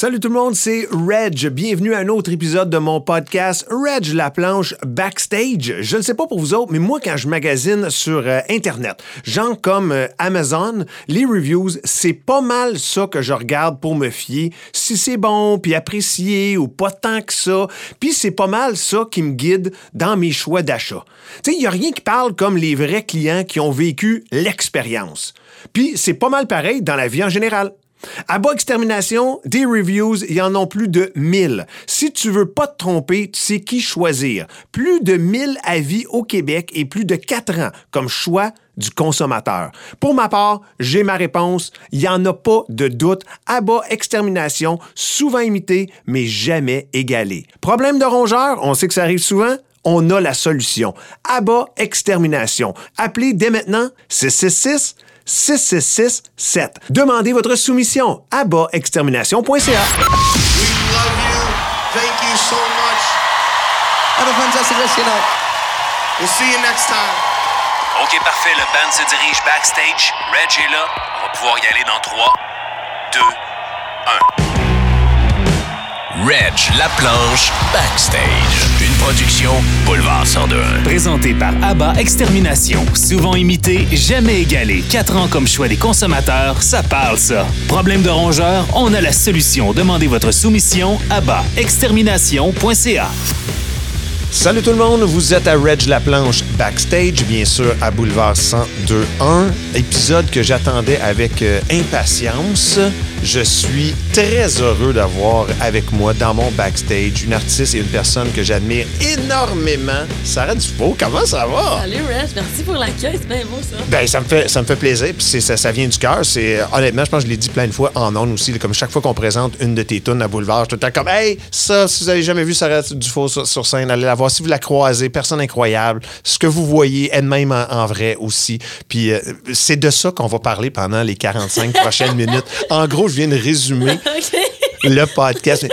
Salut tout le monde, c'est Reg. Bienvenue à un autre épisode de mon podcast Reg la planche backstage. Je ne sais pas pour vous autres, mais moi quand je magasine sur euh, internet, gens comme euh, Amazon, les reviews, c'est pas mal ça que je regarde pour me fier si c'est bon puis apprécié ou pas tant que ça. Puis c'est pas mal ça qui me guide dans mes choix d'achat. Tu sais, il y a rien qui parle comme les vrais clients qui ont vécu l'expérience. Puis c'est pas mal pareil dans la vie en général. À bas extermination, des reviews, il y en a plus de 1000. Si tu veux pas te tromper, tu sais qui choisir. Plus de 1000 avis au Québec et plus de 4 ans comme choix du consommateur. Pour ma part, j'ai ma réponse. Il n'y en a pas de doute. À extermination, souvent imité, mais jamais égalé. Problème de rongeur, on sait que ça arrive souvent on a la solution. Abat Extermination. Appelez dès maintenant 666 6667. Demandez votre soumission à bas-extermination.ca. We love you. Thank you so much. Have a fantastic rest of your night. We'll see you next time. OK, parfait. Le band se dirige backstage. Reg est là. On va pouvoir y aller dans 3, 2, 1. Reg, la planche, backstage. Production Boulevard 102. Présenté par ABBA Extermination. Souvent imité, jamais égalé. Quatre ans comme choix des consommateurs, ça parle ça. Problème de rongeur, on a la solution. Demandez votre soumission à bas-extermination.ca. Salut tout le monde, vous êtes à Reg La Planche backstage, bien sûr à Boulevard 1021, épisode que j'attendais avec euh, impatience. Je suis très heureux d'avoir avec moi dans mon backstage une artiste et une personne que j'admire énormément. Sarah Dufault, comment ça va? Salut Reg, merci pour l'accueil, c'est bien beau ça. Ben, ça me fait, ça me fait plaisir, puis ça, ça vient du cœur. C'est, euh, honnêtement, je pense que je l'ai dit plein de fois en ondes aussi, comme chaque fois qu'on présente une de tes tunes à Boulevard, je suis tout le temps comme, hey, ça, si vous avez jamais vu Sarah Dufault sur, sur scène, allez la voir. Si vous la croisez, personne incroyable. Ce que vous voyez est de même en, en vrai aussi. Puis euh, c'est de ça qu'on va parler pendant les 45 prochaines minutes. En gros, je viens de résumer le podcast.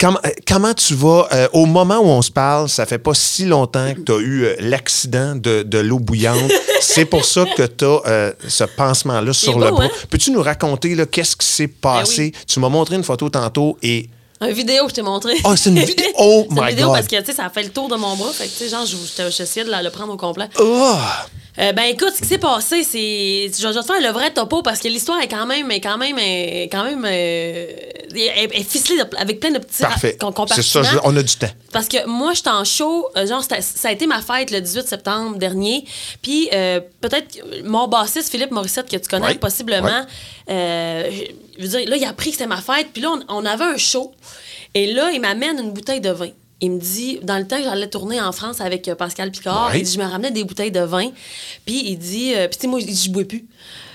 Comment, comment tu vas? euh, au moment où on se parle, ça fait pas si longtemps que tu as eu euh, l'accident de, de l'eau bouillante. C'est pour ça que tu as ce pansement-là sur beau, le bras. hein? Peux-tu nous raconter qu'est-ce qui s'est passé? Tu m'as montré une photo tantôt et. Une vidéo que je t'ai montré. Ah, c'est une vidéo? Oh C'est une my vidéo God. parce que, tu sais, ça a fait le tour de mon bras. Fait que, tu sais, genre, de la- le prendre au complet. Oh! Euh, ben, écoute, ce qui s'est passé, c'est. Je vais te faire le vrai topo parce que l'histoire est quand même. Est quand même. Est quand même. euh, est, est ficelée avec plein de petits. Parfait. com- C'est ça, je- compartiments. on a du temps. Parce que moi, j'étais en show, euh, genre, ça a été ma fête le 18 septembre dernier. Puis, euh, peut-être mon bassiste, Philippe Morissette, que tu connais Ouais, possiblement, je veux dire, là, il a appris que c'était ma fête. Puis là, on, on avait un show. Et là, il m'amène une bouteille de vin. Il me dit, dans le temps que j'allais tourner en France avec euh, Pascal Picard, Ouais. il dit, je me ramenais des bouteilles de vin. Puis il dit, euh, puis tu sais, moi, il dit, je bois plus.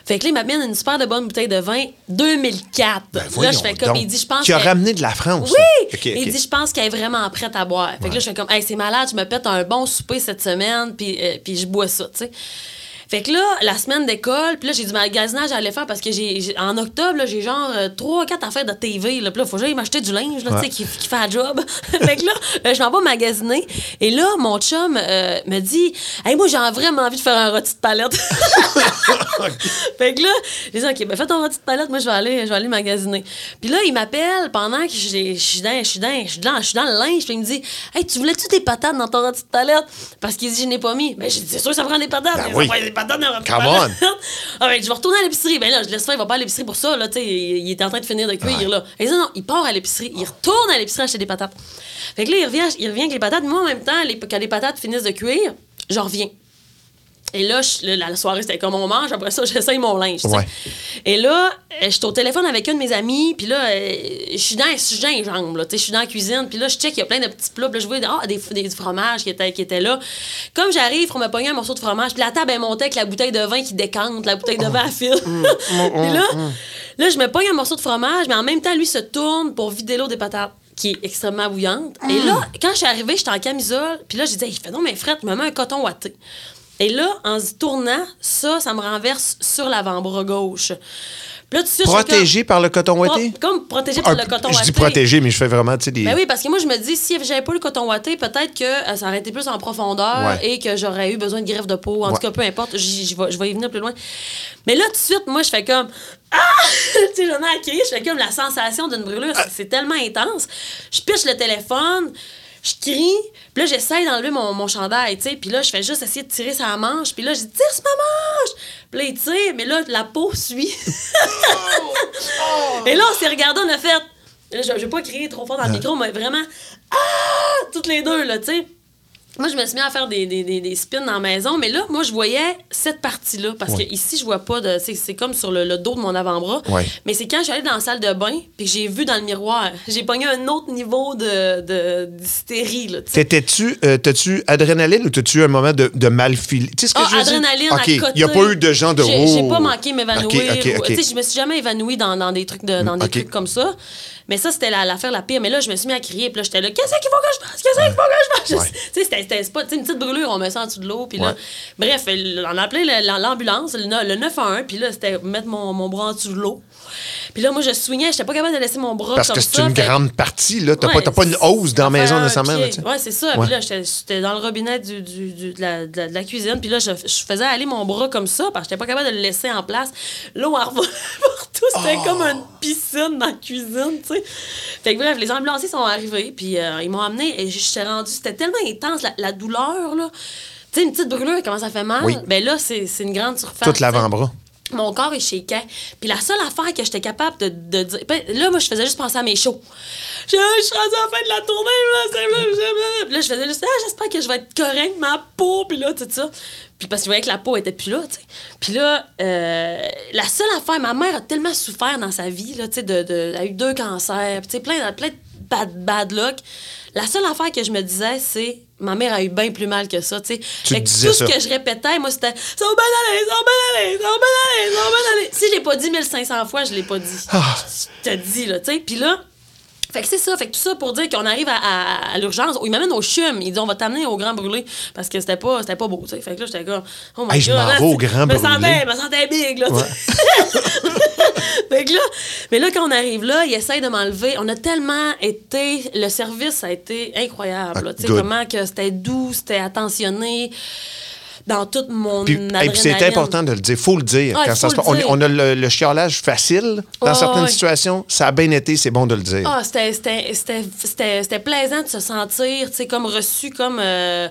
Fait que là, il m'amène une super de bonne bouteille de vin, 2004. Ben, là, je fais comme, il dit, je pense Qui a que- ramené de la France. oui! Il dit, je pense qu'elle est vraiment prête à boire. Fait que là, je fais comme, hey, c'est malade, je me pète un bon souper cette semaine, puis, euh, puis je bois ça, tu sais. Fait que là, la semaine d'école, puis là, j'ai du magasinage à aller faire parce que j'ai, en octobre, là, j'ai genre 3-4 affaires de TV. Là, puis là, faut que j'aille m'acheter du linge, là, tu sais, qui, qui fait un job. fait que là, euh, je m'en vais magasiner. Et là, mon chum euh, me dit, hey, moi, j'ai vraiment envie de faire un rôti de palette. Fait que là, j'ai dit, OK, ben fais ton rôti de palette, moi, je vais aller, je vais aller magasiner. Puis là, il m'appelle pendant que je suis dans, je suis dans, je suis dans, le linge. Puis il me dit, Hey, tu voulais-tu des patates dans ton rôti de palette? Parce qu'il dit, je n'ai pas mis. Ben, j'ai dit, c'est sûr, ça prend des patates. Ben Il dit, oui. Ça prend des patates Come ah, ben, je vais retourner à l'épicerie. Ben là, je laisse faire, il va pas à l'épicerie pour ça, là, tu sais. Il, il est en train de finir de cuire, là. Et non, il part à l'épicerie. Il retourne à l'épicerie acheter des patates. Fait que là, il revient, il revient avec les patates. Moi, en même temps, les- quand les patates finissent de cuire, je reviens. Et là, je- là, la soirée, c'était comme on mange. Après ça, j'essaye mon linge. Ouais. Et là, euh, je suis au téléphone avec un de mes amis. Puis là, euh, je suis dans, je suis dans les jambes. là, Je suis dans la cuisine. Puis là, je check, il y a plein de petits plats. Puis là, je vois ah, des, des, du fromage qui était, qui était là. Comme j'arrive, on me pogner un morceau de fromage. Puis la table est montée avec la bouteille de vin qui décante, la bouteille de vin à fil. Puis là, là, je me pogne un morceau de fromage. Mais en même temps, lui se tourne pour vider l'eau des patates qui est extrêmement bouillante. Et là, quand je suis arrivée, j'étais en camisole. Puis là, j'ai dit, Hey, il fait non, mais frette, je me mets un coton ouaté. Et là, en se tournant, ça, ça me renverse sur l'avant-bras gauche. Là, je Protégé par le coton ouaté? comme protégé par Ah, le coton je ouaté. dis protégé, mais je fais vraiment, tu sais, des... Ben oui, parce que moi, je me dis, si j'avais pas le coton ouaté, peut-être que euh, ça aurait été plus en profondeur Ouais. et que j'aurais eu besoin de greffe de peau. En Ouais. tout cas, peu importe, vais- je vais y venir plus loin. Mais là, tout de suite, moi, je fais comme. Ah! tu sais, j'en ai crier, je fais comme la sensation d'une brûlure. Ah. C'est tellement intense. Je piche le téléphone. Je crie, puis là, j'essaye d'enlever mon, mon chandail, tu sais, puis là, je fais juste essayer de tirer sa manche, puis là, je dis, tire sur ma manche! Puis là, il tire, mais là, la peau suit. Et là, on s'est regardé, on a fait. Là, Je, je vais pas crier trop fort dans le micro, mais vraiment. Ah! Toutes les deux, là, tu sais. Moi, je me suis mis à faire des, des, des, des spins dans la maison, mais là, moi, je voyais cette partie-là. Parce Ouais. que ici, je vois pas de. C'est comme sur le, le dos de mon avant-bras. Ouais. Mais c'est quand je suis allée dans la salle de bain, puis que j'ai vu dans le miroir, j'ai pogné un autre niveau de de- d'hystérie. T'étais-tu, euh, t'as-tu adrénaline ou t'as-tu eu un moment de, de mal filé? Tu sais ce que Ah, je adrénaline à côté. il n'y a pas eu de gens de J'ai j'ai oh. pas manqué m'évanouir. OK, OK, ou- OK. Tu sais, je me suis jamais évanouie dans, dans des trucs de, dans des trucs comme ça. Mais ça, c'était la- l'affaire la, pire. Mais là, je me suis mis à crier. Puis là, j'étais là, qu'est-ce qu'il faut que je fasse? Qu'est-ce qu'il faut que je fasse? Ouais. Tu sais, c'était- pas une petite brûlure, on me sent en dessous de l'eau. Puis là, bref, on a appelé le- l'ambulance, le, le 911. Puis là, c'était mettre mon, mon bras en dessous de l'eau. Puis là, moi, je swingais. J'étais pas capable de laisser mon bras Parce comme que c'est une Fait- grande partie, là. T'as Ouais, pas, pas une hausse dans la maison nécessairement. sais. Ouais, c'est ça. Puis là, j'étais dans le robinet du, du- du- de, la, de la- de la cuisine. Puis là, je, je faisais aller mon bras comme ça parce que j'étais pas capable de le laisser en place. L'eau en partout. C'était Oh! comme une piscine dans la cuisine, tu sais. Fait que bref, les ambulanciers sont arrivés. Puis euh, ils m'ont amené et j'étais rendue. C'était tellement intense, la, la douleur, là. Tu sais, une petite brûlure, comment ça fait mal? Oui. Ben là, c'est une grande surface. Tout l'avant-bras. Mon corps est shaké. Puis la seule affaire que j'étais capable de, de dire. ben, là, moi, je faisais juste penser à mes shows. Je, je suis rendue à la fin de la tournée. Là, là, je- faisais juste. Ah, j'espère que je vais être correct, ma peau. Puis là, tout ça. Puis parce que je voyais que la peau était plus là. Puis là, euh, la seule affaire, ma mère a tellement souffert dans sa vie, là, tu sais, de, de- elle a eu deux cancers, tu sais, plein, plein de bad, bad luck. La seule affaire que je me disais, c'est ma mère a eu bien plus mal que ça, tu sais. Tout ce que je répétais, moi, c'était ça va bien aller, ça va bien aller, ça va bien aller, ça va bien aller. Si je l'ai pas dit 1500 fois, je l'ai pas dit. Ah. Je te dis, là, tu sais. Puis là, fait que c'est ça. Fait que tout ça pour dire qu'on arrive à, à- à l'urgence. Ils m'amènent au CHUM. Ils disent, on va t'amener au Grand Brûlé. Parce que c'était pas, c'était pas beau, tu sais. Fait que là, j'étais comme, oh my Hey, je God, m'en là, vais au Grand Brûlé. sentais, me sentais big, là, fait que là, mais là, quand on arrive là, ils essayent de m'enlever. On a tellement été, le service a été incroyable, Ah, tu sais, comment que c'était doux, c'était attentionné dans toute mon Puis, hey, puis c'est important de le dire. faut le dire. Ah, quand il ça faut se le passe. on, dire. on a le, le chiolage facile dans certaines situations. Ça a bien été, c'est bon de le dire. Ah, c'était- plaisant de se sentir, tu sais, comme reçu, comme euh,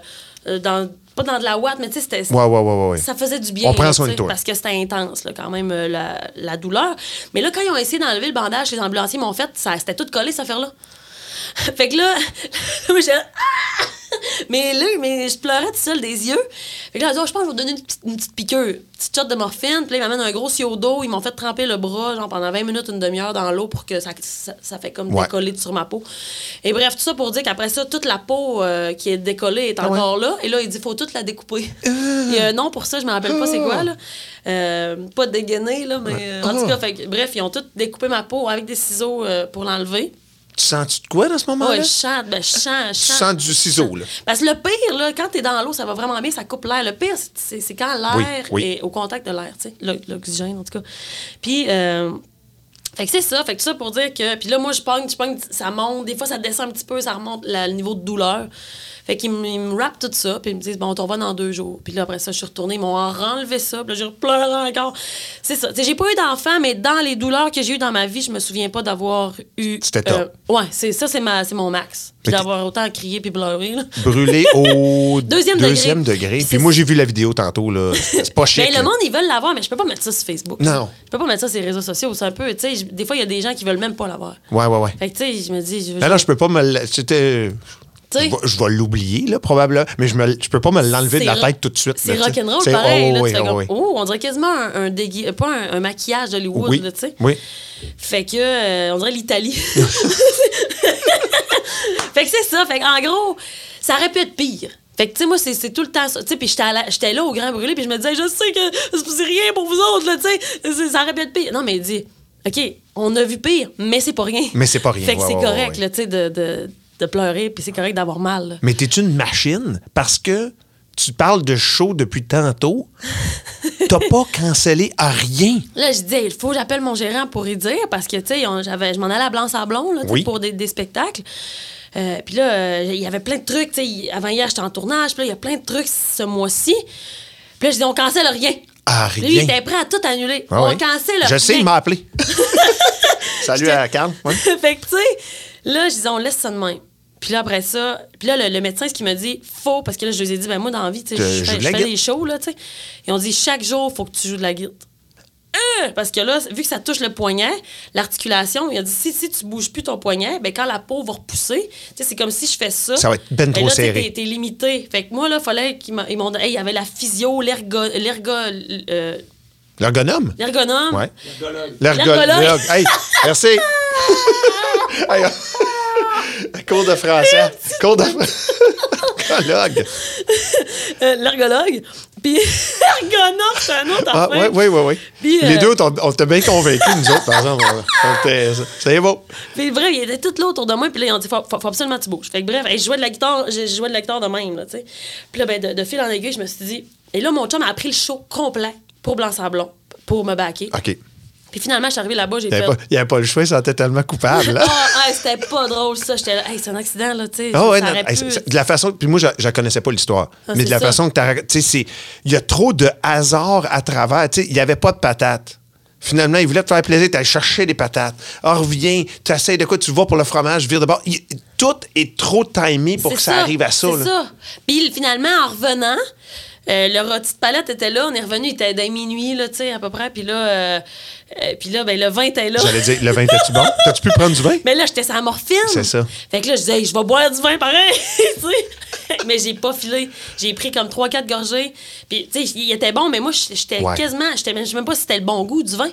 euh, dans. Pas dans de la ouate, mais tu sais, c'était. Ouais, ouais, ouais. Ça faisait du bien. On prend soin de toi. Parce que c'était intense, là, quand même, euh, la, la douleur. Mais là, quand ils ont essayé d'enlever le bandage, les ambulanciers m'ont fait, ça, c'était tout collé, cette affaire-là. fait que là, là, Ah! Mais là, mais je pleurais tout seul des yeux. Fait que là, dit, Oh, je pense que je vais vous donner une petite, une petite piqûre, une petite shot de morphine. Puis là, ils m'amènent un gros sio d'eau. Ils m'ont fait tremper le bras, genre pendant 20 minutes, une demi-heure dans l'eau pour que ça, ça, ça fait comme Ouais. décoller sur ma peau. Et bref, tout ça pour dire qu'après ça, toute la peau euh, qui est décollée est Ah encore là. Et là, il dit, faut toute la découper. Il y a un nom pour ça, je me rappelle pas c'est quoi, là. Euh, pas dégainer, là, mais euh, en tout cas, fait que, bref, ils ont tout découpé ma peau avec des ciseaux euh, pour l'enlever. Tu sens-tu de quoi dans ce moment-là? Ouais, je chante, ben, je chante, je tu sens du ciseau, là. Parce que le pire, là, quand t'es dans l'eau, ça va vraiment bien, ça coupe l'air. Le pire, c'est- quand l'air Oui, oui. est au contact de l'air, tu sais, l'o- l'oxygène, en tout cas. Puis, euh, fait que c'est ça, fait que ça pour dire que. Puis là, moi, je pogne, je pogne, ça monte, des fois, ça descend un petit peu, ça remonte la- le niveau de douleur. Fait qu'ils me rappent tout ça, puis ils me disent, bon, on t'en va dans deux jours. Puis là, après ça, je suis retournée, ils m'ont enlevé ça, puis là, j'ai pleuré encore. C'est ça. Tu sais, j'ai pas eu d'enfant, mais dans les douleurs que j'ai eues dans ma vie, je me souviens pas d'avoir eu. C'était top. ouais, c'est ça, c'est ma- c'est mon max. Puis Mais d'avoir autant crié puis pleuré, là. Brûlé au Deuxième degré. degré. Puis moi, j'ai vu la vidéo tantôt, là. C'est pas chic. Ben, le monde, ils veulent l'avoir, mais je peux pas mettre ça sur Facebook. Non. Je peux pas mettre ça sur les réseaux sociaux. C'est un peu, tu sais, je- des fois, il y a des gens qui veulent même pas l'avoir. Ouais, ouais, ouais. Fait que, tu sais, je me dis. Je, Non, non, je peux pas me. C'était. Je vais- l'oublier, là, probablement. Mais je, me, je peux pas me l'enlever de la tête tout de suite. C'est rock'n'roll pareil. oh, là, oui, oh, comme, oui. oh, on dirait quasiment un, un dégui- pas un, un maquillage d'Hollywood, Oui, tu sais. oui. Fait que, euh, on dirait l'Italie. fait que c'est ça. Fait en gros, ça aurait pu être pire. Fait que, tu sais, moi, c'est tout le temps ça. Tu sais, puis j'étais là au Grand Brûlé, puis je me disais, je sais que c'est rien pour vous autres, là, tu sais. Ça aurait pu être pire. Non, mais il dit, OK, on a vu pire, mais c'est pas rien. Mais c'est pas rien, Fait que ouais, c'est ouais, correct, ouais. là, tu sais, de, de, de pleurer, puis c'est correct d'avoir mal. là. Mais t'es une machine? Parce que tu parles de show depuis tantôt. T'as pas cancellé à rien. Là, je dis, il faut que j'appelle mon gérant pour y dire parce que, tu sais, on- j'avais- je m'en allais à Blanc-Sablon là, tu sais, Oui. pour des, des spectacles. Euh, puis là, euh, il y avait plein de trucs. tu sais, il- Avant hier, j'étais en tournage. Puis là, il y a plein de trucs ce mois-ci. Puis là, je dis, on cancelle rien. À Puis rien. Lui, il était prêt à tout annuler. Ah on oui. cancelle Je sais, il m'a appelé. Salut à Carl. Ouais. fait que, tu sais, là, je disais, on laisse ça de même. Puis là, après ça, puis là, le, le médecin, ce qu'il m'a dit, faut, parce que là, je les ai dit, ben moi, dans la vie, tu sais, Que je joue fais, je fais des shows, là, tu sais. Ils ont dit, chaque jour, faut que tu joues de la guitare. Euh, Parce que là, vu que ça touche le poignet, l'articulation, il a dit si, si tu bouges plus ton poignet, ben quand la peau va repousser, tu sais, c'est comme si je fais ça. Ça va être ben trop là, serré. T'es, t'es limité. Fait que moi, là, fallait qu'ils m'ont dit, hey, il y avait la physio, l'ergo, l'ergo, euh, L'ergonome? l'ergonome. Ouais. L'ergologue. L'ergologue. Hey, merci. Cours de français. Cours de Ergologue. euh, l'ergologue. Puis ergonome, c'est un autre Ah, oui, oui, oui, oui. Puis, Les euh, deux, on, t'a bien convaincus, nous autres, par exemple. C'est beau. Puis bref, il était tout là autour de moi, puis là, ils ont dit, faut, faut, faut absolument que tu bouges. Fait que bref, je jouais de la guitare, je, jouais de la guitare de même, là, tu sais. Puis là, ben, de, de fil en aiguille, je me suis dit, et là, mon chum a pris le show complet pour Blanc-Sablon, pour me backer. OK. Puis finalement, je suis arrivée là-bas, j'ai Il fait. n'y avait, pas- il y avait pas le choix, il se sentait tellement coupable. là. Ah, hey, c'était pas drôle, ça. J'étais là, hey, c'est un accident, là, tu sais. Ah ouais, ça hey, de la façon. Puis moi, je, je connaissais pas l'histoire. Ah, mais de la ça. façon que tu sais, il y a trop de hasard à travers. Tu sais, il n'y avait pas de patates. Finalement, il voulait te faire plaisir, tu chercher des patates. Ah, reviens, tu essaies de quoi, tu vas pour le fromage, vire de bord. Il- tout est trop timé pour que ça, arrive à ça. C'est ça. Puis finalement, en revenant, euh, le rôti de palette était là. On est revenu, il était dès minuit, là, tu sais, à peu près. Puis là, euh, euh, puis là ben, le vin était là. J'allais dire, le vin, t'as-tu bon? T'as-tu pu prendre du vin? Mais là, j'étais sans morphine. C'est ça. Fait que là, je disais, Hey, je vais boire du vin pareil. tu sais. mais j'ai pas filé. J'ai pris comme 3-4 gorgées. Puis, tu sais, il était bon, mais moi, j'étais Ouais. quasiment. Je sais même pas si c'était le bon goût du vin.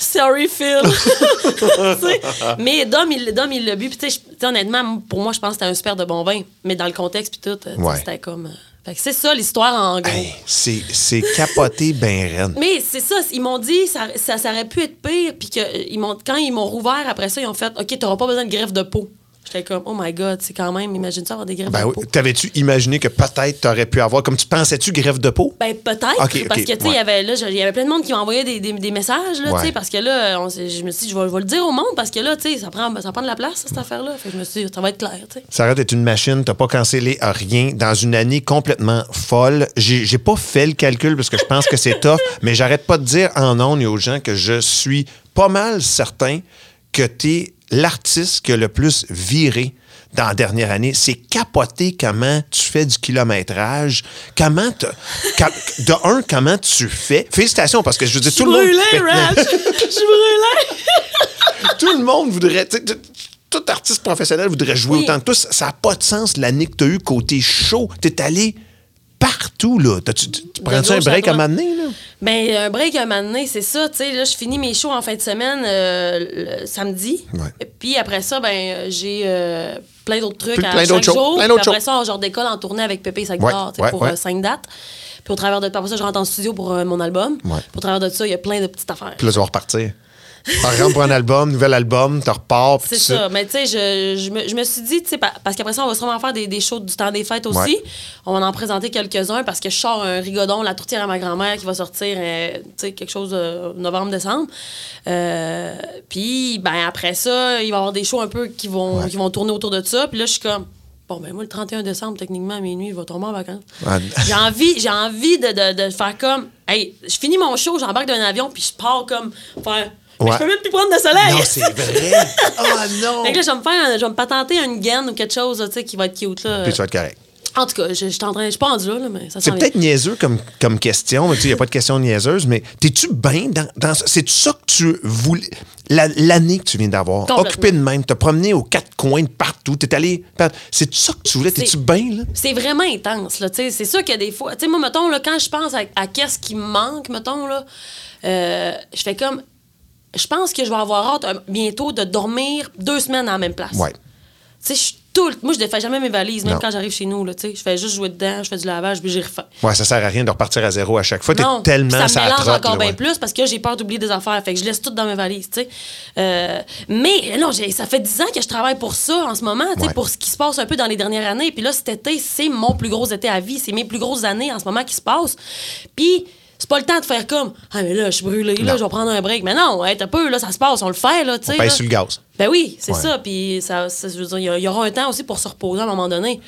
Sorry, Phil. Mais Dom, il Dom, il l'a bu. Puis, honnêtement, pour moi, je pense que c'était un super de bon vin. Mais dans le contexte, puis tout, euh, Ouais. c'était comme. C'est ça l'histoire en gros. Hey, c'est capoté ben raide. Mais c'est ça, ils m'ont dit ça, ça, ça aurait pu être pire, puis que ils m'ont, quand ils m'ont rouvert après ça, ils ont fait OK, t'auras pas besoin de greffe de peau. J'étais comme Oh my God, c'est quand même, imagine ça avoir des greffes Ben de oui. peau? T'avais-tu imaginé que peut-être t'aurais pu avoir, comme tu pensais-tu, greffe de peau? Ben peut-être, parce que tu sais, il ouais. y avait là, il y avait plein de monde qui m'envoyait des, des, des messages là, tu sais, parce que là, on je me suis dit je vais, je vais le dire au monde parce que là, tu sais, ça prend, ça prend de la place cette affaire-là. Fait que je me suis dit ça va être clair, tu sais. Ça arrête d'être une machine, t'as pas cancellé à rien dans une année complètement folle. J'ai pas fait le calcul parce que je pense que c'est tough, mais j'arrête pas de dire en ondes et aux gens que je suis pas mal certain que t'es l'artiste qui a le plus viré dans la dernière année. C'est capoté comment tu fais du kilométrage, comment ca- de un, comment tu fais. Félicitations parce que je veux dire, Je tout le monde. Raj! Je brûlée! tout le monde voudrait. tu tu- Tout artiste professionnel voudrait jouer Oui. autant que toi. Ça n'a pas de sens l'année que tu as eu côté show. Tu es allé partout, là. Tu, tu prends-tu un gauche à break à un droite. moment donné, là? Ben, un break un moment donné, c'est ça, tu sais. Là, je finis mes shows en fin de semaine euh, le samedi. Ouais. Puis après ça, ben, euh, j'ai euh, plein d'autres trucs Puis à plein chaque d'autres shows, jour. plein Puis après shows. ça, genre d'école en tournée avec Pépé et sa Ouais, guitare, tu sais, ouais, pour euh, cinq dates. Puis au travers de... Après ça, je rentre en studio pour mon album. Puis au travers de ça, il y a plein de petites affaires. Puis là, tu vas repartir. Par exemple, pour un album, nouvel album, tu repars. C'est ça. Mais tu sais, je, je, me, je me suis dit, tu sais, pa- parce qu'après ça, on va sûrement faire des, des shows du temps des fêtes aussi. Ouais. On va en présenter quelques-uns parce que je sors un rigodon, la tourtière à ma grand-mère qui va sortir, euh, tu sais, quelque chose de novembre-décembre. Euh, puis, ben après ça, il va y avoir des shows un peu qui vont, Ouais. qui vont tourner autour de ça. Puis là, je suis comme, bon, ben moi, le 31 décembre, techniquement, à minuit, je vais tomber en vacances. Ah, j'ai envie, j'ai envie de, de, de faire comme, hey, je finis mon show, j'embarque d'un avion, puis je pars comme, faire, Ouais. je peux même plus prendre de soleil. Non, c'est vrai. Oh non. Fait que là, je vais me faire, un- je vais me patenter une gaine ou quelque chose, tu sais, qui va être cute, là. Puis tu vas être correct. En tout cas, je, je suis en train, je suis pas rendu là, là, mais ça C'est peut-être niaiseux comme, comme question, mais tu sais, il n'y a pas de question niaiseuse, mais t'es-tu bien dans, dans ça? C'est ça que tu voulais. la- L'année que tu viens d'avoir, occupé de même, t'as promené aux quatre coins de partout, t'es allé. C'est ça que tu voulais? T'es-tu bien, là? C'est vraiment intense, là, tu sais. C'est sûr que des fois... Tu sais, moi, mettons, là, quand je pense à, à qu'est-ce qui me manque, mettons, là, euh, je fais comme... Je pense que je vais avoir hâte euh, bientôt de dormir deux semaines en la même place. Ouais. Tu sais, je suis tout Moi, je défais jamais mes valises, même Non. quand j'arrive chez nous. Là, tu sais. je fais juste jouer dedans, je fais du lavage, puis j'y refais. Ouais, ça sert à rien de repartir à zéro à chaque fois. T'es Non, tellement puis ça ça me mélange trotte, encore là, bien ouais. plus parce que j'ai peur d'oublier des affaires. Fait que je laisse tout dans mes valises, tu sais. Euh, mais non, j'ai- ça fait 10 ans que je travaille pour ça en ce moment, tu sais, Ouais. pour ce qui se passe un peu dans les dernières années. Puis là, cet été, c'est mon plus gros été à vie. C'est mes plus grosses années en ce moment qui se passent. Puis c'est pas le temps de faire comme Ah, mais là, je suis brûlé, là, je vais prendre un break. Mais non, hey, t'as peu, là, ça se passe, on le fait, là, tu sais. Pèse sur le gaz. Ben oui, c'est Ouais. ça. Puis ça, ça- je veux dire, il y aura un temps aussi pour se reposer à un moment donné.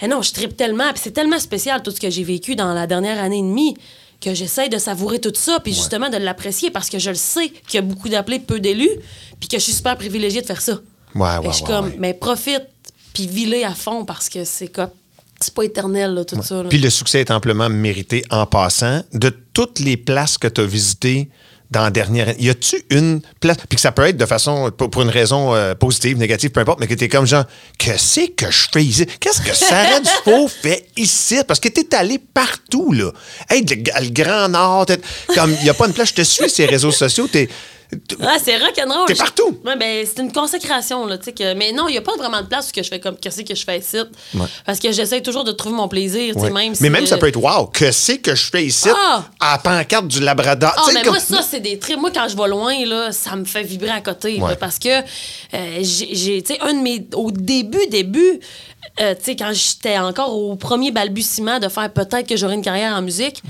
Et non, je tripe tellement. Puis c'est tellement spécial tout ce que j'ai vécu dans la dernière année et demie que j'essaie de savourer tout ça, puis justement de l'apprécier parce que je le sais qu'il y a beaucoup d'appelés, peu d'élus, puis que je suis super privilégiée de faire ça. Ouais, ouais, je suis ouais, comme, mais profite, puis vis à fond parce que c'est comme, c'est pas éternel, là, tout ça. là. Puis le succès est amplement mérité en passant. De toutes les places que tu as visitées dans la dernière année, y a-tu une place, puis que ça peut être de façon, pour une raison euh, positive, négative, peu importe, mais que tu es comme genre, que c'est que je fais ici? Qu'est-ce que Sarah Dufault fait ici? Parce que tu es allé partout, là. Hey, le, le Grand Nord, comme, il n'y a pas une place, je te suis sur les réseaux sociaux, Ah, c'est rock'n'roll. T'es partout. Ouais, ben, c'est une consécration, là. Que... Mais non, il n'y a pas vraiment de place où que je fais comme, qu'est-ce que je fais ici? Ouais. Parce que j'essaie toujours de trouver mon plaisir, Ouais. même mais même ça peut être wow, que c'est que je fais ici Ah! à la pancarte du Labrador. Ah, mais comme- moi, ça, c'est des trips. Moi, quand je vais loin, là, ça me fait vibrer à côté. là, parce que euh, j'ai, j'ai- tu sais, un de mes. Au début, début, euh, tu sais, quand j'étais encore au premier balbutiement de faire peut-être que j'aurais une carrière en musique.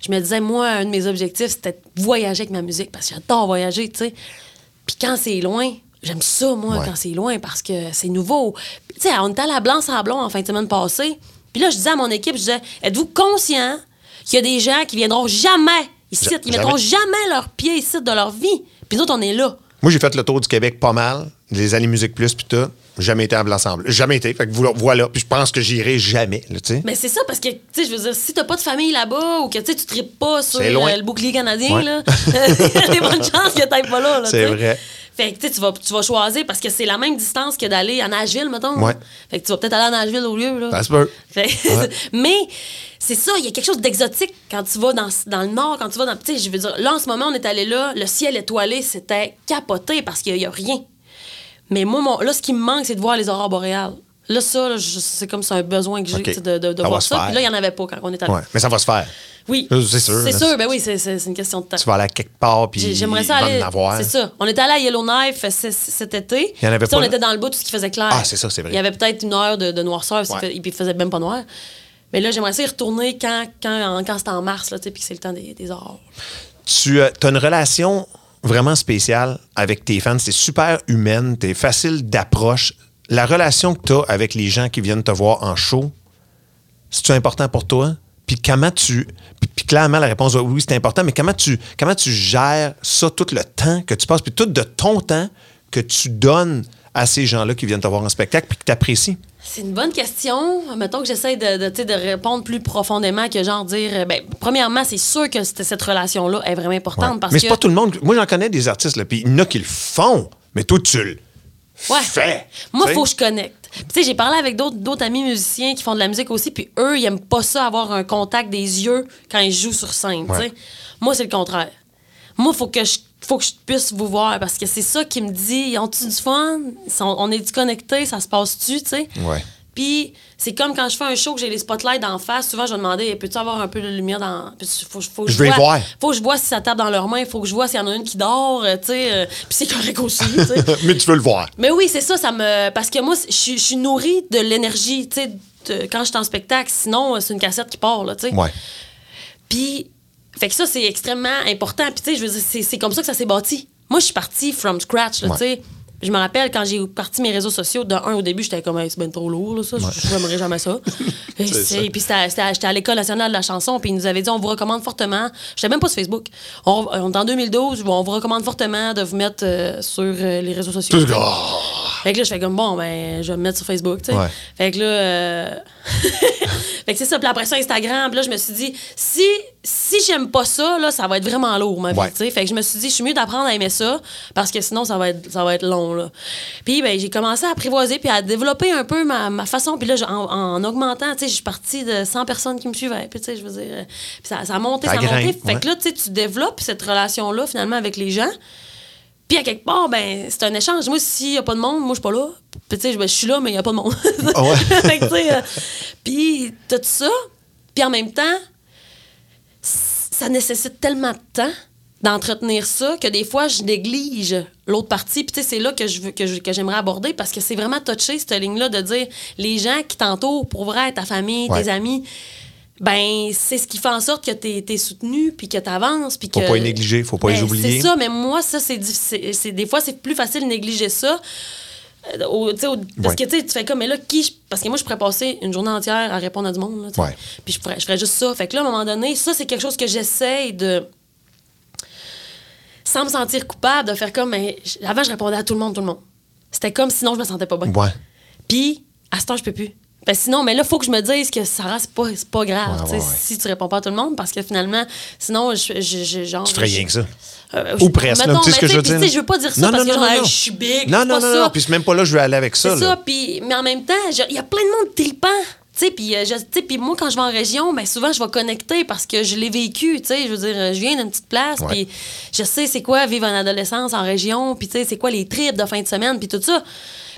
Je me disais, moi, un de mes objectifs, c'était de voyager avec ma musique parce que j'adore voyager, tu sais. Puis quand c'est loin, j'aime ça, moi, Ouais. quand c'est loin parce que c'est nouveau. Tu sais, on était à la Blanc-Sablon en fin de semaine passée. Puis là, je disais à mon équipe, je disais, êtes-vous conscient qu'il y a des gens qui viendront jamais ici, qui mettront jamais. jamais leurs pieds ici de leur vie. Puis nous autres, on est là. Moi, j'ai fait le tour du Québec pas mal, les années Musique Plus, puis tout. Jamais été à Blanc-Ensemble. Jamais été. Fait que voilà. Puis je pense que j'irai jamais, là. Mais c'est ça, parce que, tu sais, je veux dire, si t'as pas de famille là-bas ou que, tu tripes pas sur loin. euh, le bouclier canadien, Ouais. là, il y a des bonnes chances que t'ailles pas là, là, C'est vrai. Fait que, tu vas, tu vas choisir parce que c'est la même distance que d'aller à Nashville, mettons. Ouais. Fait que tu vas peut-être aller à Nashville au lieu, là. Ça se peut. Fait- Ouais. mais c'est ça, il y a quelque chose d'exotique quand tu vas dans, dans le nord, quand tu vas dans. Tu sais, je veux dire, là, en ce moment, on est allé là, le ciel étoilé, c'était capoté parce qu'il n'y a, rien. Mais moi, mon- là, ce qui me manque, c'est de voir les aurores boréales. Là, ça, c'est comme c'est un besoin que j'ai de, de, voir ça. Puis là, il n'y en avait pas quand on est allé. Ouais. Mais ça va se faire. Oui. Euh, c'est sûr, C'est sûr, c'est- ben oui, c'est, c'est- c'est une question de temps. Tu vas aller à quelque part, puis J'ai- J'aimerais ça aller. en avoir. C'est ça. On était allé à Yellowknife euh, cet été. Il y en avait Puis, pas, On était dans le bout, tout ce qui faisait clair. Ah, c'est ça, c'est vrai. Il y avait peut-être une heure de, de noirceur, puis Ouais. fait- puis il faisait même pas noir. Mais là, j'aimerais ça y retourner quand, quand, quand c'était en mars, là, puis c'est le temps des, des aurores. Tu as une relation vraiment spéciale avec tes fans. C'est super humaine, t'es facile d'approche. La relation que tu as avec les gens qui viennent te voir en show, c'est-tu important pour toi? Puis comment tu. Puis, clairement, la réponse est oui, c'est important, mais comment tu, comment tu gères ça tout le temps que tu passes, puis tout de ton temps que tu donnes à ces gens-là qui viennent te voir en spectacle, puis que tu? C'est une bonne question. Mettons que j'essaie de, de, répondre plus profondément que genre dire. euh, Ben, premièrement, c'est sûr que cette, relation-là est vraiment importante Ouais. parce mais que. c'est pas tout le monde. Moi, j'en connais des artistes, là, puis il y en a qui le font, mais toi, tu le Ouais. fais. Moi, il faut que je connecte. Tu sais, j'ai parlé avec d'autres amis musiciens qui font de la musique aussi, puis eux, ils aiment pas ça, avoir un contact des yeux quand ils jouent sur scène. Ouais. Moi, c'est le contraire. Moi, faut que je faut que je puisse vous voir parce que c'est ça qui me dit ils ont-tu du fun? On est-tu connectés? Ça se passe-tu tu sais? Ouais. Puis c'est comme quand je fais un show que j'ai les spotlights d'en face, souvent je vais demander peux-tu avoir un peu de lumière dans faut, faut que Je vois- voir. Faut que je vois si ça tape dans leurs mains, faut que je vois s'il y en a une qui dort, euh, tu sais, euh, puis c'est correct aussi, tu sais. mais tu veux le voir. Mais oui, c'est ça, ça me. Parce que moi, je suis- nourrie de l'énergie, tu sais, quand je suis en spectacle. Sinon, euh, c'est une cassette qui part, là, tu sais. Ouais. Puis, fait que ça, c'est extrêmement important. Puis, tu sais, je veux dire, c'est- comme ça que ça s'est bâti. Moi, je suis partie from scratch, là, Ouais. tu sais. Je me rappelle quand j'ai parti mes réseaux sociaux, de un au début, j'étais comme, Hey, c'est bien trop lourd, là, ça. Je je n'aimerais jamais ça. Et. Puis c'était- c'était à- j'étais à l'École nationale de la chanson, puis ils nous avaient dit, on vous recommande fortement. J'étais même pas sur Facebook. On, on est en 2012, on vous recommande fortement de vous mettre euh, sur euh, les réseaux sociaux. Oh! Fait que là, je fais comme bon, ben, je vais me mettre sur Facebook, tu sais. Ouais. Fait que là, euh, fait que c'est ça. Puis après ça, Instagram. Puis là, je me suis dit, si, si j'aime pas ça, là, ça va être vraiment lourd, ma vie, Ouais. tu. Fait que je me suis dit, je suis mieux d'apprendre à aimer ça parce que sinon, ça va être, ça va être long, là. Puis, ben, j'ai commencé à apprivoiser puis à développer un peu ma, ma façon. Puis là, en, en augmentant, tu je suis partie de 100 personnes qui me suivaient. Puis, tu je veux dire, euh, ça, ça a monté, Ça a monté. Fait que là, tu sais, tu développes cette relation-là, finalement, avec les gens. Puis à quelque part, ben, c'est un échange. Moi, s'il n'y a pas de monde, moi, je suis pas là. Puis, tu sais, je ben, je suis là, mais il n'y a pas de monde. Ah tu euh, puis, t'as tout ça. Puis, en même temps, ça nécessite tellement de temps d'entretenir ça que des fois, je néglige l'autre partie. Puis, tu sais, c'est là que je veux que, je- que j'aimerais aborder parce que c'est vraiment touché, cette ligne-là, de dire les gens qui t'entourent, pour vrai, ta famille, Ouais. tes amis, ben c'est ce qui fait en sorte que t'es es soutenu puis que t'avances puis Faut pas les négliger, faut pas les Ben, oublier. c'est ça mais moi ça c'est difficile c'est des fois c'est plus facile de négliger ça au- au- parce Ouais. que tu fais comme mais là qui parce que moi je pourrais passer une journée entière à répondre à du monde là. Ouais. puis je ferais, je ferais juste ça fait que là à un moment donné ça c'est quelque chose que j'essaye de sans me sentir coupable de faire comme mais avant je répondais à tout le monde tout le monde c'était comme sinon je me sentais pas bien Ouais. puis, à ce temps, je peux plus. Ben, sinon, mais là, il faut que je me dise que Sarah, c'est pas, c'est pas grave, Ouais, si tu réponds pas à tout le monde, parce que finalement, sinon, je, je, je- genre. Tu ferais rien que ça. euh, Ou je- presque, là, mettons, tu sais ce que je veux dire? je veux pas dire ça Non, parce non, que non, genre, non, hey, non. je suis big. Non, non, non, ça. non. Puis même pas là je vais aller avec ça. C'est là. ça, puis, mais en même temps, il y a plein de monde tripant. Puis euh, puis moi, quand je vais en région, ben, souvent, je vais connecter parce que je l'ai vécu. Je veux dire, euh, je viens d'une petite place, puis je sais c'est quoi vivre en adolescence en région, puis c'est quoi les trips de fin de semaine, puis tout ça.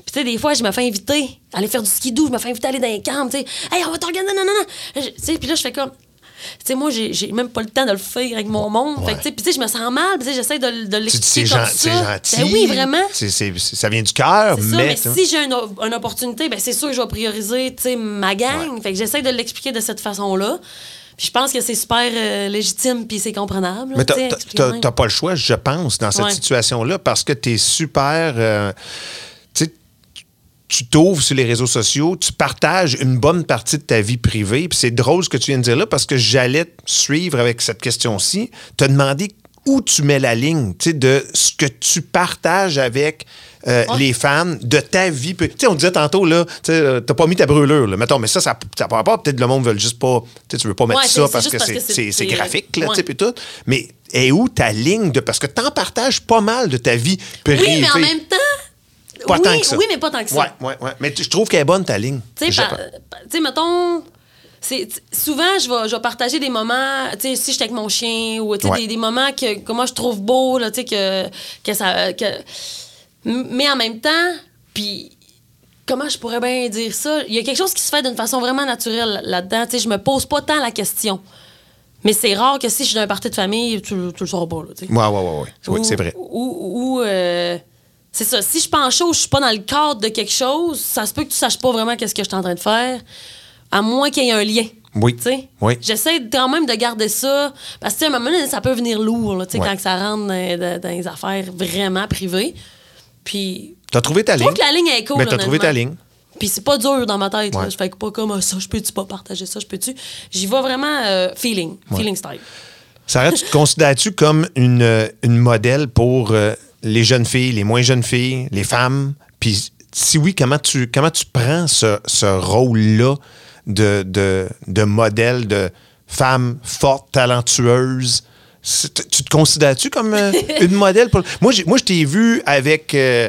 Puis tu sais, des fois, je me fais inviter à aller faire du ski doux, je me fais inviter à aller dans les camps, tu sais. Hey, on va t'organiser, non, non, non. Tu sais, puis là, je fais comme. Tu sais, moi, j'ai même pas le temps de le faire avec mon monde. Fait que, tu sais, puis tu sais, je me sens mal, tu sais, j'essaie de, l'expliquer comme gen- c'est ça. gentil. Ben oui, vraiment. Ça vient du cœur, ça, mais. si j'ai une, une opportunité, ben c'est sûr que je vais prioriser tu sais, ma gang. Fait que j'essaie de l'expliquer de cette façon-là. Puis je pense que c'est super euh, légitime puis c'est comprenable. Mais tu t'as- pas le choix, je pense, dans cette Ouais. situation-là, parce que tu es super. euh, tu t'ouvres sur les réseaux sociaux, tu partages une bonne partie de ta vie privée. Puis c'est drôle ce que tu viens de dire là, parce que j'allais te suivre avec cette question-ci, te demander où tu mets la ligne, tu sais, de ce que tu partages avec euh, les fans, de ta vie. Tu sais, on disait tantôt, là, tu sais, euh, t'as pas mis ta brûlure, là. Mettons, mais ça, ça n'a pas rapport. Peut-être le monde veut juste pas. Tu veux pas mettre Ouais, ça parce que c'est- que c'est- c'est c'est c'est- graphique, là, ouais. tout. Mais est où ta ligne de. Parce que t'en partages pas mal de ta vie privée. Oui, mais en même temps. Pas oui, tant que ça. Oui, mais pas tant que ça. Ouais, ouais, ouais. Mais je trouve qu'elle est bonne, ta ligne. Tu sais, par- mettons. souvent, je vais, je vais partager des moments, tu sais, si j'étais avec mon chien, ou Ouais. des, des moments que, que moi je trouve beaux, là, tu sais, que, que ça. Que... Mais en même temps, puis. Comment je pourrais bien dire ça? Il y a quelque chose qui se fait d'une façon vraiment naturelle là-dedans. Tu sais, je me pose pas tant la question. Mais c'est rare que si je suis dans un party de famille, tu, tu le sauras pas. Là, tu sais. Ouais, ouais, ouais. ouais. Oui, Ou- c'est vrai. Ou, ou, euh, c'est ça. Si je pense chaud, je suis pas dans le cadre de quelque chose, ça se peut que tu saches pas vraiment qu'est-ce que je suis en train de faire, à moins qu'il y ait un lien. Oui. Tu sais? Oui. J'essaie quand même de garder ça. Parce que, à un moment donné, ça peut venir lourd, là, tu sais, Ouais. quand ça rentre dans, les affaires vraiment privées. Puis. T'as trouvé ta Je ligne? trouve que la ligne est cool. Mais t'as trouvé ta ligne. Puis c'est pas dur dans ma tête. Ouais. Je fais pas comme ah, ça, je peux-tu pas partager ça, je peux-tu? J'y vais vraiment euh, feeling, feeling style. Sarah, tu te considères-tu comme une, une modèle pour euh, les jeunes filles, les moins jeunes filles, les femmes? Puis si oui, comment tu, comment tu prends ce, ce rôle-là de, de, de modèle, de femme forte, talentueuse? Tu te considères-tu comme euh, une modèle? Pour... Moi, moi, je t'ai vu avec... euh,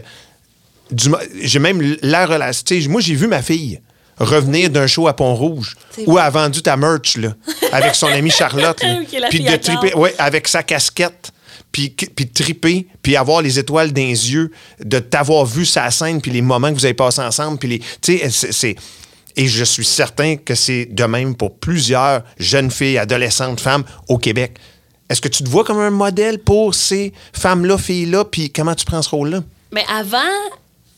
j'ai même la relation. Moi, j'ai vu ma fille revenir d'un show à Pont-Rouge où elle a vendu ta merch là, avec son amie Charlotte. là. Puis de triper, ouais, avec sa casquette. Puis, triper, puis avoir les étoiles dans les yeux, de t'avoir vu sa scène, puis les moments que vous avez passés ensemble, puis les. Tu sais, c'est-. Et je suis certain que c'est de même pour plusieurs jeunes filles, adolescentes, femmes au Québec. Est-ce que tu te vois comme un modèle pour ces femmes-là, filles-là, puis comment tu prends ce rôle-là? Mais avant,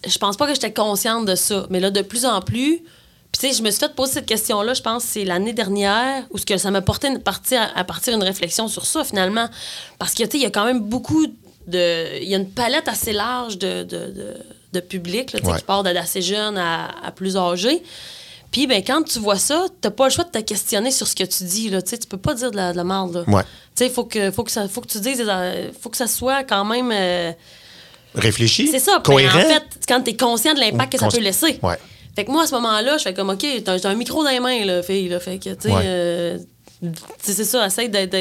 je pense pas que j'étais consciente de ça. Mais là, de plus en plus, puis tu sais, je me suis fait poser cette question-là, je pense c'est l'année dernière, où ce que ça m'a porté une partie à, à partir d'une réflexion sur ça, finalement. Parce que, tu sais, il y a quand même beaucoup de... Il y a une palette assez large de, de, de, de public, là, tu sais, Ouais. qui part de- d'assez jeune à, à plus âgé. Puis, ben, quand tu vois ça, t'as pas le choix de te questionner sur ce que tu dis, là. Tu sais, tu peux pas dire de la, de la merde, là. Ouais. Tu sais, faut que, faut, que ça- faut que tu dises... des- faut que ça soit quand même... euh, Réfléchi? c'est ça. Cohérent? Ben, en fait, quand tu es conscient de l'impact que ça Consci- peut laisser. Ouais. Fait que moi, à ce moment-là, je fais comme, OK, t'as un micro dans les mains, là, fille. Là, fait que, tu sais, Ouais. euh, tu sais, c'est ça, essaye d'être.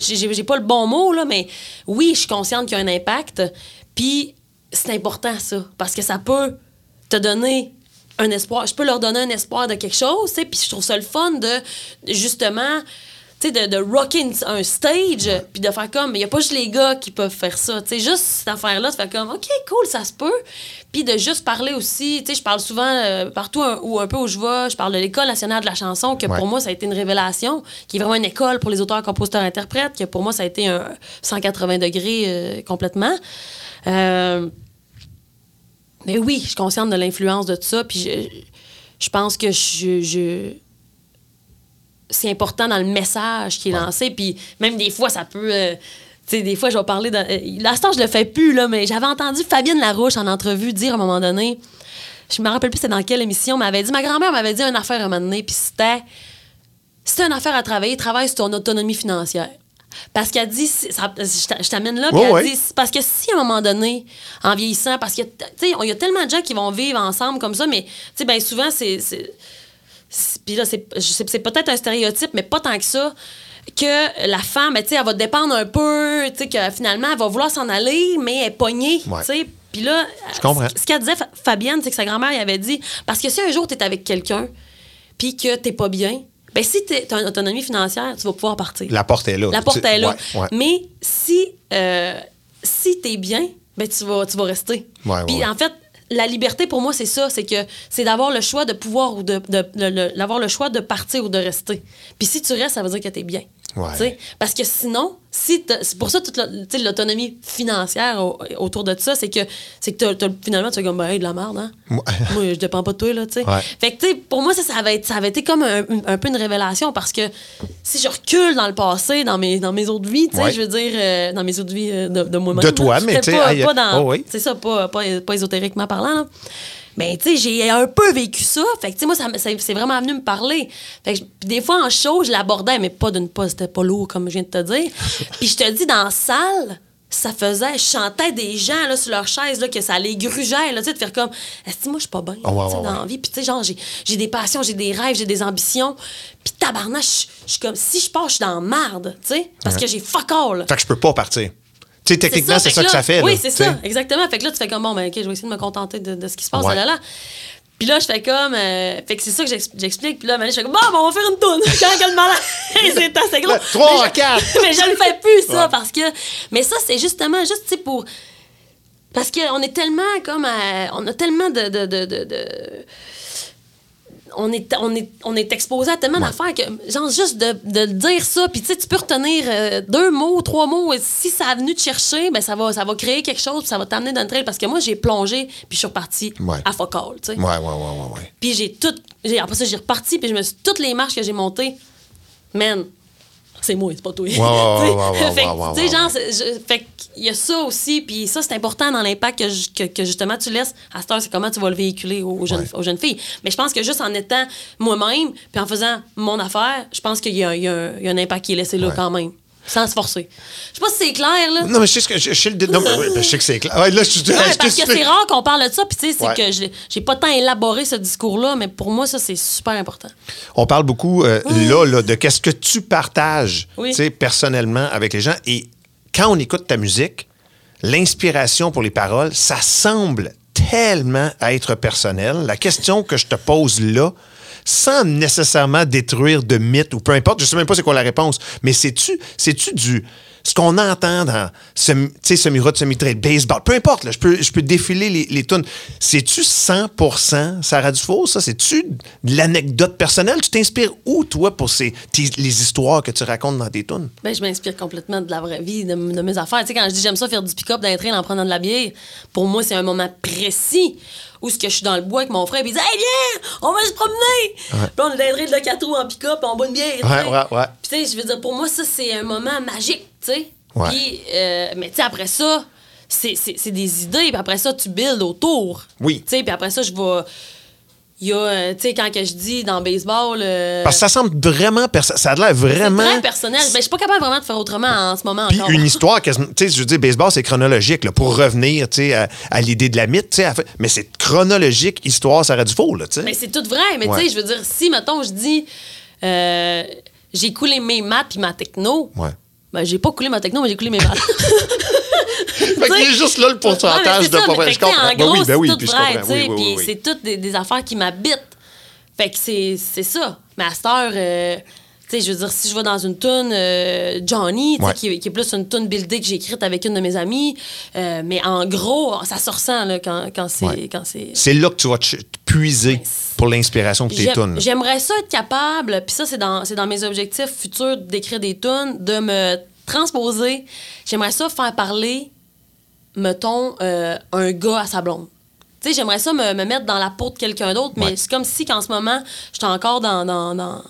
j'ai pas le bon mot, là, mais oui, je suis consciente qu'il y a un impact. Puis c'est important, ça, parce que ça peut te donner un espoir. Je peux leur donner un espoir de quelque chose, tu sais, puis je trouve ça le fun de, justement, tu tu sais, de, de rocker un stage, puis de faire comme, il n'y a pas juste les gars qui peuvent faire ça. Tu sais, juste cette affaire-là, de faire comme, OK, cool, ça se peut. Puis de juste parler aussi, tu sais, je parle souvent euh, partout un- ou un peu où je vais, je parle de l'École nationale de la chanson, que Ouais. pour moi, ça a été une révélation, qui est vraiment une école pour les auteurs, compositeurs, interprètes, que pour moi, ça a été un 180 degrés euh, complètement. Euh, mais oui, je suis consciente de l'influence de tout ça, puis je, je pense que je, je- c'est important dans le message qui est lancé, puis même des fois, ça peut... euh, tu sais, des fois, je vais parler de... euh, L'instant, je le fais plus, là, mais j'avais entendu Fabienne Larouche en entrevue dire à un moment donné, je me rappelle plus c'était dans quelle émission, m'avait dit, ma grand-mère m'avait dit une affaire à un moment donné, puis c'était, t'as une affaire à travailler, travaille sur ton autonomie financière. Parce qu'elle dit, ça- je t'a- je t'amène là, puis Ouais, elle ouais. dit, c'est parce que si à un moment donné, en vieillissant, parce que, tu sais, il y a tellement de gens qui vont vivre ensemble comme ça, mais, tu sais, bien souvent, c'est. Puis là, c'est c'est peut-être un stéréotype, mais pas tant que ça, que la femme, ben, tu sais, elle va dépendre un peu, tu sais, que finalement, elle va vouloir s'en aller, mais elle est pognée, Ouais. tu sais. Puis là, ce ce qu'elle disait, Fa- Fabienne, c'est que sa grand-mère, elle avait dit, parce que si un jour, tu es avec quelqu'un, puis que t'es pas bien, ben si tu as une autonomie financière, tu vas pouvoir partir. La porte est là. La porte est là. ouais, ouais. Mais si, euh, si tu es bien, ben tu vas, tu vas rester. Puis en fait, la liberté pour moi, c'est ça, c'est que c'est d'avoir le choix de pouvoir ou de, de- de- de- d'avoir le choix de partir ou de rester. Puis si tu restes, ça veut dire que tu es bien. Ouais. Parce que sinon, si c'est pour ça toute l'autonomie financière au- autour de ça, c'est que c'est que t'as- t'as- finalement tu es comme ben, hey, de la merde, hein? Ouais. Moi, je dépends pas de toi, là, tu sais. Ouais. Fait que, tu pour moi, ça, ça avait, ça avait été comme un, un peu une révélation parce que si je recule dans le passé, dans mes, dans mes autres vies, tu sais, je veux dire, euh, dans mes autres vies euh, de, de moi-même. De toi, là, mais tu sais, pas, aïe, pas dans. oh oui. C'est ça, pas, pas, pas ésotériquement parlant, là. Mais tu sais, j'ai un peu vécu ça. Fait que tu sais, moi, ça, c'est vraiment venu me parler. Fait que je- des fois, en show, je l'abordais, mais pas d'une pas, c'était pas lourd, comme je viens de te dire. puis je te dis, dans la salle, ça faisait, je chantais des gens là, sur leur chaise, là, que ça les grugeait, là, tu sais, de faire comme, est-ce que moi, je suis pas bien, Oh, ouais, ouais, dans la vie? Puis tu sais, genre, j'ai, j'ai des passions, j'ai des rêves, j'ai des ambitions. Puis tabarnak, je suis comme, si je pars, je suis dans marde, tu sais, parce que j'ai fuck all. Fait que je peux pas partir. Tu sais, techniquement, c'est ça, que là- ça fait. Oui, c'est ça, exactement. Fait que là, tu fais comme, bon, ben, OK, je vais essayer de me contenter de, de ce qui se passe Ouais. là, là. Puis là, je fais comme. euh, fait que c'est ça que j'ex- j'explique. Puis là, je fais comme, bon, ben, on va faire une toune. Quand que le malade, c'est assez gros. Là, trois, Mais je- quatre. mais je le fais plus, ça, Ouais. parce que. Mais ça, c'est justement juste, tu sais, pour. Parce qu'on est tellement comme. à- on a tellement de. de, de, de- de- on est, on, est, on est exposé à tellement d'affaires que, genre, juste de, de dire ça, puis tu sais, tu peux retenir euh, deux mots, trois mots, et si ça a venu te chercher, ben ça va, ça va créer quelque chose, puis ça va t'amener dans le trail, parce que moi, j'ai plongé, puis je suis repartie Ouais. à focal, tu sais. Ouais, ouais, ouais, ouais, ouais. Puis j'ai tout. j'ai- Après ça, j'ai reparti, puis je me suis. Toutes les marches que j'ai montées, man, c'est moi, c'est pas toi. ouais, Tu sais, ouais, ouais, fait que, tu sais, genre, je- fait qu'il y a ça aussi, puis ça, c'est important dans l'impact que, je- que, que justement tu laisses. À cette heure, c'est comment tu vas le véhiculer aux, aux jeunes, Ouais. aux jeunes filles. Mais je pense que juste en étant moi-même, puis en faisant mon affaire, je pense qu'il y a, il y un, il y a un impact qui est laissé là Ouais. quand même, sans se forcer. Je sais pas si c'est clair, là. Non, mais je sais, ce que, je, je sais le. Non, mais oui, ben, je sais que c'est clair. Ouais, là, je, je parce que c'est rare qu'on parle de ça, puis tu sais, c'est Ouais. que j'ai pas tant élaboré ce discours-là, mais pour moi, ça, c'est super important. On parle beaucoup euh, là, là, de qu'est-ce que tu partages Oui. tu sais, personnellement avec les gens. Et quand on écoute ta musique, l'inspiration pour les paroles, ça semble tellement être personnel. La question que je te pose là, sans nécessairement détruire de mythes ou peu importe, je sais même pas c'est quoi la réponse, mais c'est-tu c'est-tu du ce qu'on entend dans sais, semi-route, semi-trade, baseball, peu importe, je, peux, peux défiler les, les tunes. C'est-tu 100% Sarah Dufault, ça? C'est-tu de l'anecdote personnelle? Tu t'inspires où, toi, pour ces, les histoires que tu racontes dans tes tunes? Ben, je m'inspire complètement de la vraie vie, de, mes affaires. Tu quand je dis j'aime ça faire du pick-up dans les trains en prenant de la bière, pour moi, c'est un moment précis où ce que je suis dans le bois avec mon frère, puis il dit Hey, viens, on va se promener! Puis on est dans de la 4 roues en pick-up, on boit une bière. Ouais, ouais, ouais. Puis, tu sais, je veux dire, pour moi, ça, c'est un moment magique, tu sais. Ouais. Puis, euh, mais tu sais, après ça, c'est des idées, puis après ça, tu builds autour. Oui. Tu sais, puis après ça, je vais. Il y a, euh, tu sais, quand que je dis dans baseball. euh, Parce que ça semble vraiment... Ça a l'air vraiment... très personnel. Ben, je suis pas capable vraiment de faire autrement en ce moment Puis une histoire, tu sais, je veux dire, baseball, c'est chronologique, là, pour revenir, tu sais, à, à l'idée de la mythe, tu sais, à mais c'est chronologique, histoire Sarah Dufault, là, tu sais. Mais c'est tout vrai. Mais Ouais. tu sais, je veux dire, si, mettons, je dis, euh, j'ai coulé mes maths puis ma techno, Ouais. Ben, j'ai pas coulé ma techno, mais j'ai coulé mes maths. Fait qu'il est juste là le pourcentage de pas Je comprends. En Ben oui, ben oui, c'est puis tout vrai, c'est toutes des, affaires qui m'habitent. Fait que c'est ça. Mais à cette heure, tu Tu sais, je veux dire, si je vais dans une tune euh, Johnny, Ouais. qui, est- qui est plus une tune buildée que j'ai écrite avec une de mes amies, euh, mais en gros, ça se ressent là, quand, quand c'est. Ouais. c'est- là que tu vas te puiser pour l'inspiration pour tes tunes. J'aimerais ça être capable, puis ça, c'est dans, dans mes objectifs futurs d'écrire des tunes, de me transposer. J'aimerais ça faire parler, mettons, euh, un gars à sa blonde. Tu sais, j'aimerais ça me, me mettre dans la peau de quelqu'un d'autre, mais Ouais. c'est comme si qu'en ce moment, j'étais encore dans. dans, dans-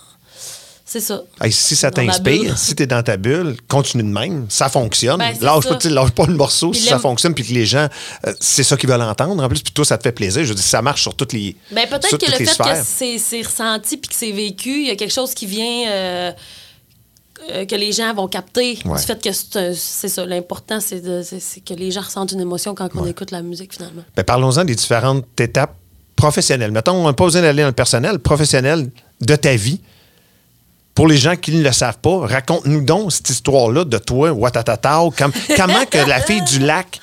C'est ça. Hey, si ça t'inspire, si t'es dans ta bulle, continue de même. Ça fonctionne. Ben, lâche, ça. pas, tu lâche pas le morceau Puis si ça fonctionne, puis que les gens, euh, c'est ça qu'ils veulent entendre. En plus, puis toi, ça te fait plaisir. Je veux dire, ça marche sur toutes les. Ben, peut-être que le fait sphères. que c'est ressenti puis que c'est vécu, il y a quelque chose qui vient. euh, euh, que les gens vont capter Ouais. du fait que c'est ça. L'important, c'est que les gens ressentent une émotion quand on écoute la musique, finalement. Ben, parlons-en des différentes étapes professionnelles. Mettons, on n'a pas besoin d'aller dans le personnel, professionnel de ta vie. Pour les gens qui ne le savent pas, raconte-nous donc cette histoire-là de toi, Watatatao. Comme- comment que la fille du lac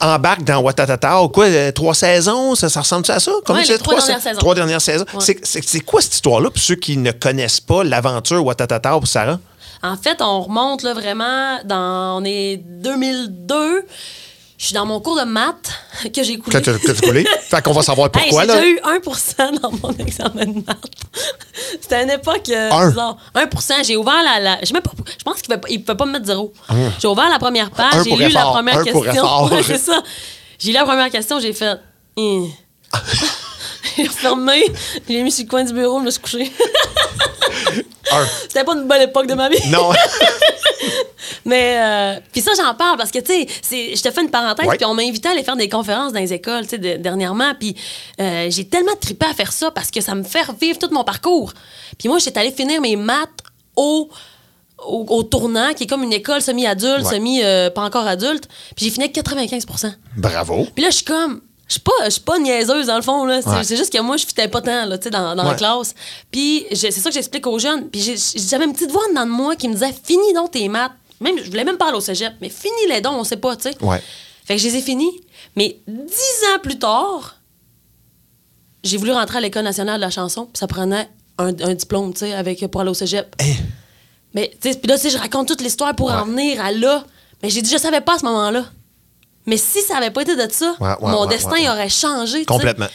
embarque dans Watatatao? Quoi, euh, trois saisons? Ça, ça ressemble à ça? Comment Ouais, c'est? les trois sa- dernières saisons. Trois dernières saisons. Ouais. C'est quoi cette histoire-là pour ceux qui ne connaissent pas l'aventure Watatatao pour Sarah? En fait, on remonte là, vraiment dans. On est 2002. Je suis dans mon cours de maths que j'ai coulé. Que tu coulais? fait qu'on va savoir Hey, pourquoi. j'ai là. déjà eu 1% dans mon examen de maths. C'était une époque euh, Un? bizarre. 1 J'ai ouvert la. la- je, pas, je pense qu'il ne peut pas me mettre zéro. J'ai ouvert la première page, j'ai lu la première un question. c'est ça. J'ai lu la première question, j'ai fait. Hein. J'ai refermé, j'ai mis sur le coin du bureau, je me suis couché. C'était pas une bonne époque de ma vie. Non. Mais euh, puis ça j'en parle parce que tu sais, c'est- je te fais une parenthèse puis on m'a invité à aller faire des conférences dans les écoles, tu sais de- dernièrement puis euh, j'ai tellement trippé à faire ça parce que ça me fait revivre tout mon parcours. Puis moi j'étais allée finir mes maths au au, au tournant qui est comme une école semi-adulte, Ouais. semi euh, encore adulte, puis j'ai fini avec 95% Bravo. puis là, je suis comme. Je suis pas, je suis pas niaiseuse, dans le fond. là. C'est Ouais. c'est juste que moi, je fitais pas tant là, dans, dans Ouais. la classe. Puis je- c'est ça que j'explique aux jeunes. Puis j'ai- j'avais une petite voix dans de moi qui me disait Finis donc tes maths. Même, je voulais même pas aller au cégep, mais finis les dons, on sait pas, tu sais. Ouais. Fait que je les ai finis. Mais dix ans plus tard, j'ai voulu rentrer à l'École nationale de la chanson, puis ça prenait un, un diplôme, tu sais, avec, pour aller au cégep. Eh. Mais, tu sais, puis là, je raconte toute l'histoire pour en venir à là. Mais j'ai dit, je savais pas à ce moment-là. Mais si ça avait pas été de ça, Ouais, ouais, mon ouais, destin aurait changé. tu sais. Complètement.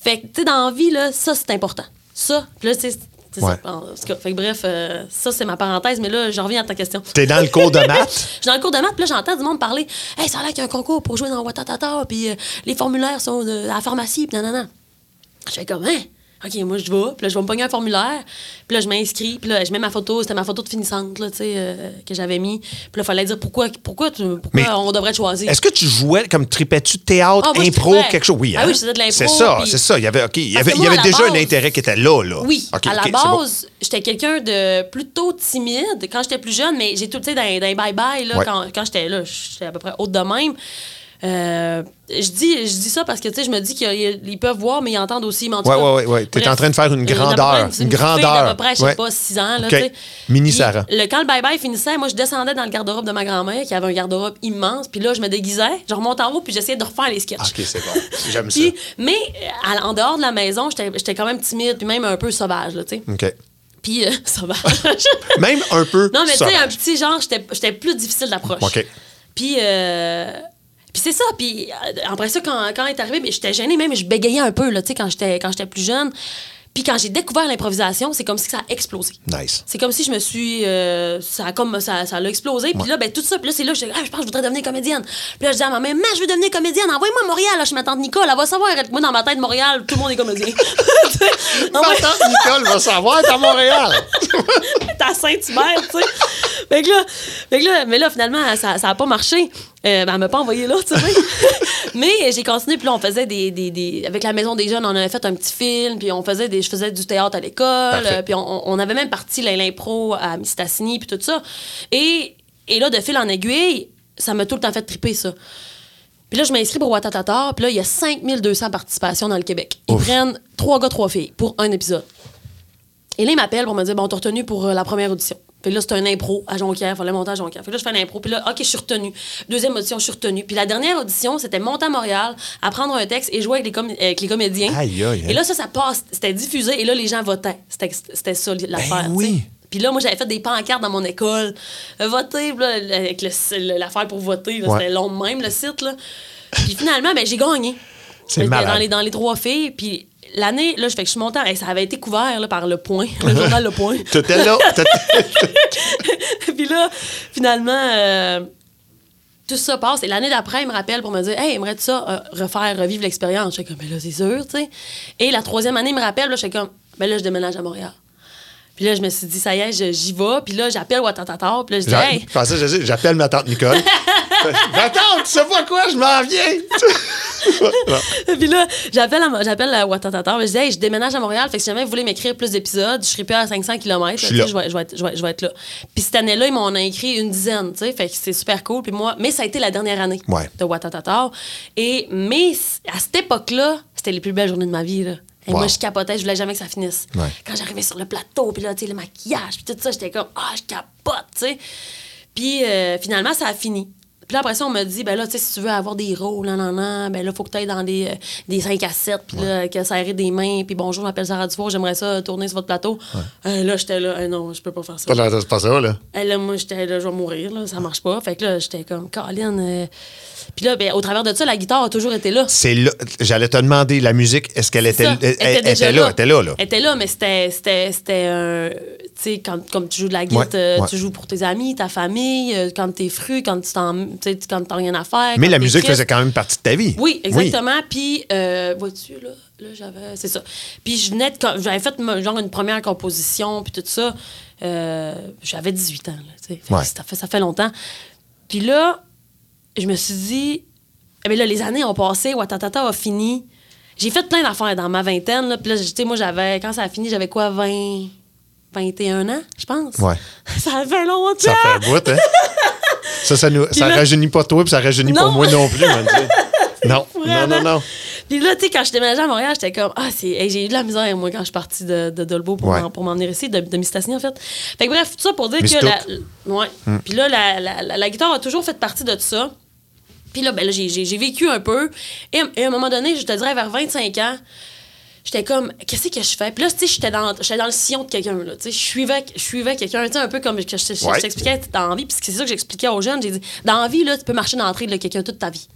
Fait que, tu sais, dans la vie, là, ça, c'est important. Ça, puis là, c'est c'est Ouais. ça. En tout cas, fait que bref, euh, ça, c'est ma parenthèse, mais là, je reviens à ta question. T'es dans le cours de maths? Je suis dans le cours de maths, puis là, j'entends du monde parler. Hey, ça a l'air qu'il y a un concours pour jouer dans Watatata, puis euh, les formulaires sont euh, à la pharmacie, puis nanana. Je fais comme, hein? OK, moi, je vais, puis là, je vais me pogner un formulaire, puis là, je m'inscris, puis là, je mets ma photo, c'était ma photo de finissante, là, tu sais, euh, que j'avais mis. Puis là, il fallait dire pourquoi, pourquoi, tu- pourquoi Mais on devrait te choisir. Est-ce que tu jouais comme tripais-tu théâtre, Ah, moi, impro, quelque chose? Oui, Ah hein? oui, je faisais de l'impro, C'est ça, puis- c'est ça. Il y avait, il y avait, il y avait déjà un intérêt qui était là, là. Oui, OK, à la bon. base, j'étais quelqu'un de plutôt timide quand j'étais plus jeune, mais j'ai tout, tu sais, dans, dans les bye-bye, là, Ouais. quand, quand j'étais là, j'étais à peu près haute de même. Euh, je dis, je dis ça parce que, tu sais, je me dis qu'ils ils peuvent voir, mais ils entendent aussi. ouais, ouais, ouais. T'es bref, en train de faire une grandeur, une fille grandeur. d'à peu près, je sais Ouais. pas, 6 ans, là, tu. Mini Sarah. Le, quand le bye-bye finissait, moi, je descendais dans le garde-robe de ma grand-mère, qui avait un garde-robe immense, puis là, je me déguisais, je remonte en haut, puis j'essayais de refaire les sketchs. OK, c'est bon. J'aime ça. Mais à- en dehors de la maison, j'étais quand même timide, puis même un peu sauvage, là, tu sais. OK. Puis, euh, sauvage. Même un peu. Non, mais tu sais, un petit genre, j'étais j'étais plus difficile d'approche. OK. Puis, euh, puis c'est ça. Puis euh, après ça, quand, quand elle est arrivée, ben, j'étais gênée, même je bégayais un peu, là, tu sais, quand j'étais quand j'étais plus jeune. Puis quand j'ai découvert l'improvisation, c'est comme si ça a explosé. Nice. C'est comme si je me suis. euh, ça a comme. Ça, ça l'a explosé. Puis là, ben, tout ça. Puis là, c'est là que je ah, je pense que je voudrais devenir comédienne. Puis là, je dis à ma mère, mais je veux devenir comédienne. Envoyez-moi à Montréal. Là, je m'attends Nicole. Elle va savoir. Moi, dans ma tête, Montréal, tout le monde est comédien. Envoyez- Attends, Nicole va savoir, t'es à Montréal. t'es à Saint-Hubert, tu sais. Fait que là, fait que là, mais là, finalement, ça n'a pas marché. Euh, ben, elle m'a pas envoyé là, tu sais. mais j'ai continué, puis là, on faisait des, des, des- Avec la Maison des Jeunes, on avait fait un petit film, puis on faisait des, je faisais du théâtre à l'école, euh, puis on, on avait même parti l'impro à Mistassini, puis tout ça. Et, et là, de fil en aiguille, ça m'a tout le temps fait triper, ça. Puis là, je m'inscris pour Watatata, puis là, il y a 5200 participations dans le Québec. Ils Ouf. prennent trois gars, trois filles pour un épisode. Et là, il m'appelle pour me dire Bon, t'as retenu pour euh, la première audition. Que là, c'était un impro à Jonquière. Fallait monter à Jonquière. Fait que là, je fais un impro. Puis là, OK, je suis retenue. Deuxième audition, je suis retenue. Puis la dernière audition, c'était monter à Montréal, apprendre un texte et jouer avec les, com- avec les comédiens. Aïe, aïe, Et là, ça, ça passe. C'était diffusé et là, les gens votaient. C'était c'était ça l'affaire. Ben oui. Puis là, moi, j'avais fait des pancartes dans mon école. Euh, puis là, avec l'affaire pour voter. Ouais. C'était long de même, le site. Là. Puis finalement, ben, j'ai gagné. C'est dans les, dans les trois filles. Puis l'année, là, je fais que je suis montée. hey, ça avait été couvert là, par Le Point, le journal Le Point. T'étais là. puis là, finalement, euh, tout ça passe. Et l'année d'après, il me rappelle pour me dire Hey, aimerais-tu ça euh, refaire, revivre l'expérience? J'étais comme, mais là, c'est sûr, tu sais. Et la troisième année, il me rappelle, là, j'étais comme, ben là, je déménage à Montréal. Puis là, je me suis dit, ça y est, j'y vais. Puis là, j'appelle Ouattata. Puis là, je dis, hey, je pensais, j'appelle ma tante Nicole. ma tante, tu sais pas quoi, je m'en viens. Puis là, j'appelle à- j'appelle à Ouattatata. Je dis, hey, je déménage à Montréal. Fait que si jamais vous voulez m'écrire plus d'épisodes, je serai plus à 500 km. Je là. Je vais, je, vais être, je, vais, je vais être là. Puis cette année-là, ils m'en ont écrit une dizaine, tu sais. Fait que c'est super cool. Puis moi, mais ça a été la dernière année Ouais. de Ouattatata. Et, mais à cette époque-là, c'était les plus belles journées de ma vie, là. Et Wow. moi, je capotais, je voulais jamais que ça finisse. Ouais. Quand j'arrivais sur le plateau, puis là, tu sais, le maquillage, puis tout ça, j'étais comme, ah, je capote, tu sais. Puis euh, finalement, ça a fini. Puis là, après ça, on m'a dit, ben là, tu sais, si tu veux avoir des rôles, nan, nan, nan, ben là, faut que tu ailles dans des, euh, des 5 à 7, puis là, que ça des mains, puis bonjour, je m'appelle Sarah Dufour, j'aimerais ça tourner sur votre plateau. Euh, là, j'étais là, Eh non, je peux pas faire ça. Pas pas ça, là. Eh, là, moi, j'étais là, je vais mourir, là, ça marche pas. Fait que là, j'étais comme, Caroline. Puis là, ben, au travers de ça, la guitare a toujours été là. C'est là. J'allais te demander, la musique, est-ce qu'elle était, elle- elle- était là? Elle était là, là. Elle était là, mais c'était, c'était, tu sais, quand, comme tu joues de la guitare, Ouais, euh, ouais. tu joues pour tes amis, ta famille, euh, quand t'es fru, quand tu t'en, quand t'as rien à faire. Mais la musique triste. faisait quand même partie de ta vie. Oui, exactement. Puis, euh, vois-tu, là, là j'avais. C'est ça. Puis, je venais de. J'avais fait genre une première composition, puis tout ça. Euh, j'avais 18 ans, là. Fait Ouais. Ça, fait, ça fait longtemps. Puis là, je me suis dit. Eh bien là, les années ont passé, Watatata a fini. J'ai fait plein d'affaires dans ma vingtaine, là. Puis là, tu sais, moi, j'avais. Quand ça a fini, j'avais quoi, 20. 21 ans, je pense? Ouais. Ça fait longtemps. Ça fait un bout, hein? ça, ça, nous, ça là- rajeunit pas toi, puis ça rajeunit pas moi non plus. Non, non, non, non. Puis là, tu sais, quand je déménageais à Montréal, j'étais comme, ah, c'est. hey, j'ai eu de la misère, moi, quand je suis partie de, de Dolbeau pour Ouais. m'en- venir ici, de, de Mistassini, en fait. Fait que bref, tout ça pour dire Mistouk. que. La, ouais. Puis là, la, la, la- la guitare a toujours fait partie de ça. Puis là, ben là, j'ai- vécu un peu. Et, et à un moment donné, je te dirais, vers 25 ans, j'étais comme, qu'est-ce que je fais? Puis là, tu sais, j'étais dans, le sillon de quelqu'un, là. Tu sais, je suivais, je suivais quelqu'un, tu sais, un peu comme que je, je- je Ouais. t'expliquais dans la vie. Puis c'est ça que j'expliquais aux jeunes. J'ai dit, dans la vie, là, tu peux marcher dans l'entrée de quelqu'un toute ta vie.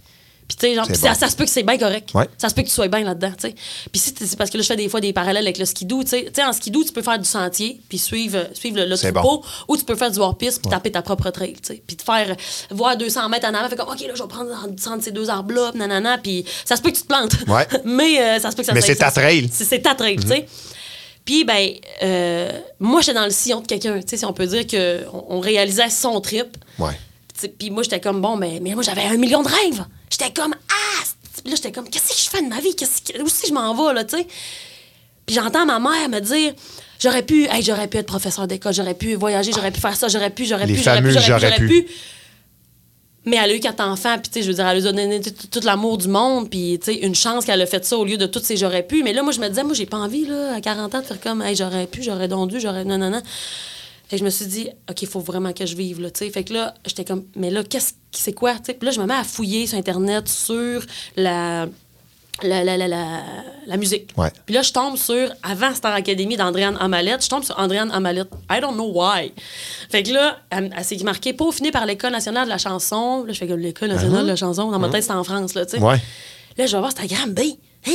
Puis, tu sais, genre, C'est puis ça, bon. ça se peut que c'est bien correct. Ouais. Ça se peut que tu sois bien là-dedans, tu sais. Puis si c'est parce que là, je fais des fois des parallèles avec le skidoo, tu sais. En skidoo, tu peux faire du sentier, puis suivre, suivre le, le troupeau, ou tu peux faire du hors-piste, puis taper ta propre trail, tu sais. Puis te faire voir 200 mètres en avant, fait comme, OK, là, je vais prendre en- entre ces deux arbres-là, nanana, puis ça se peut que tu te plantes. Ouais. Mais euh, ça se peut que ça Mais c'est ta trail. C'est ta trail, tu sais. Puis, ben, euh, moi, j'étais dans le sillon de quelqu'un, tu sais, si on peut dire qu'on on réalisait son trip. Ouais. Puis moi, j'étais comme, bon, mais, mais moi, j'avais un million de rêves. J'étais comme, ah! Là, j'étais comme, qu'est-ce que je fais de ma vie? Qu'est-ce que, où que je m'en vais, là, tu sais? Puis j'entends ma mère me dire, j'aurais pu, hey, j'aurais pu être professeur d'école, j'aurais pu voyager, j'aurais pu faire ça, j'aurais pu, j'aurais pu, j'aurais pu, j'aurais pu. Mais elle a eu quatre enfants, puis tu sais, je veux dire, elle a donné tout, l'amour du monde, puis tu sais, une chance qu'elle a fait ça au lieu de toutes ces j'aurais pu. Mais là, moi, je me disais, moi, j'ai pas envie, là, à 40 ans, de faire comme, hey, j'aurais pu, j'aurais donc dû, j'aurais. Non, non, non. Et je me suis dit, OK, il faut vraiment que je vive, là, tu sais. Fait que là, j'étais comme, mais là, qu'est-ce que c'est quoi, tu sais? Puis là, je me mets à fouiller sur Internet sur la. La, la, la, la, la musique. Ouais. Puis là, je tombe sur, avant Star Academy d'Andréane Amalette, je tombe sur Andréane Amalette. I don't know why. Fait que là, elle, elle s'est marquée peaufinée par l'École nationale de la chanson. Là, je fais comme l'École nationale de la chanson. Dans ma tête, c'est en France, là, tu sais. Uh-huh. Ouais. Là, je vais voir Instagram, ben, hein,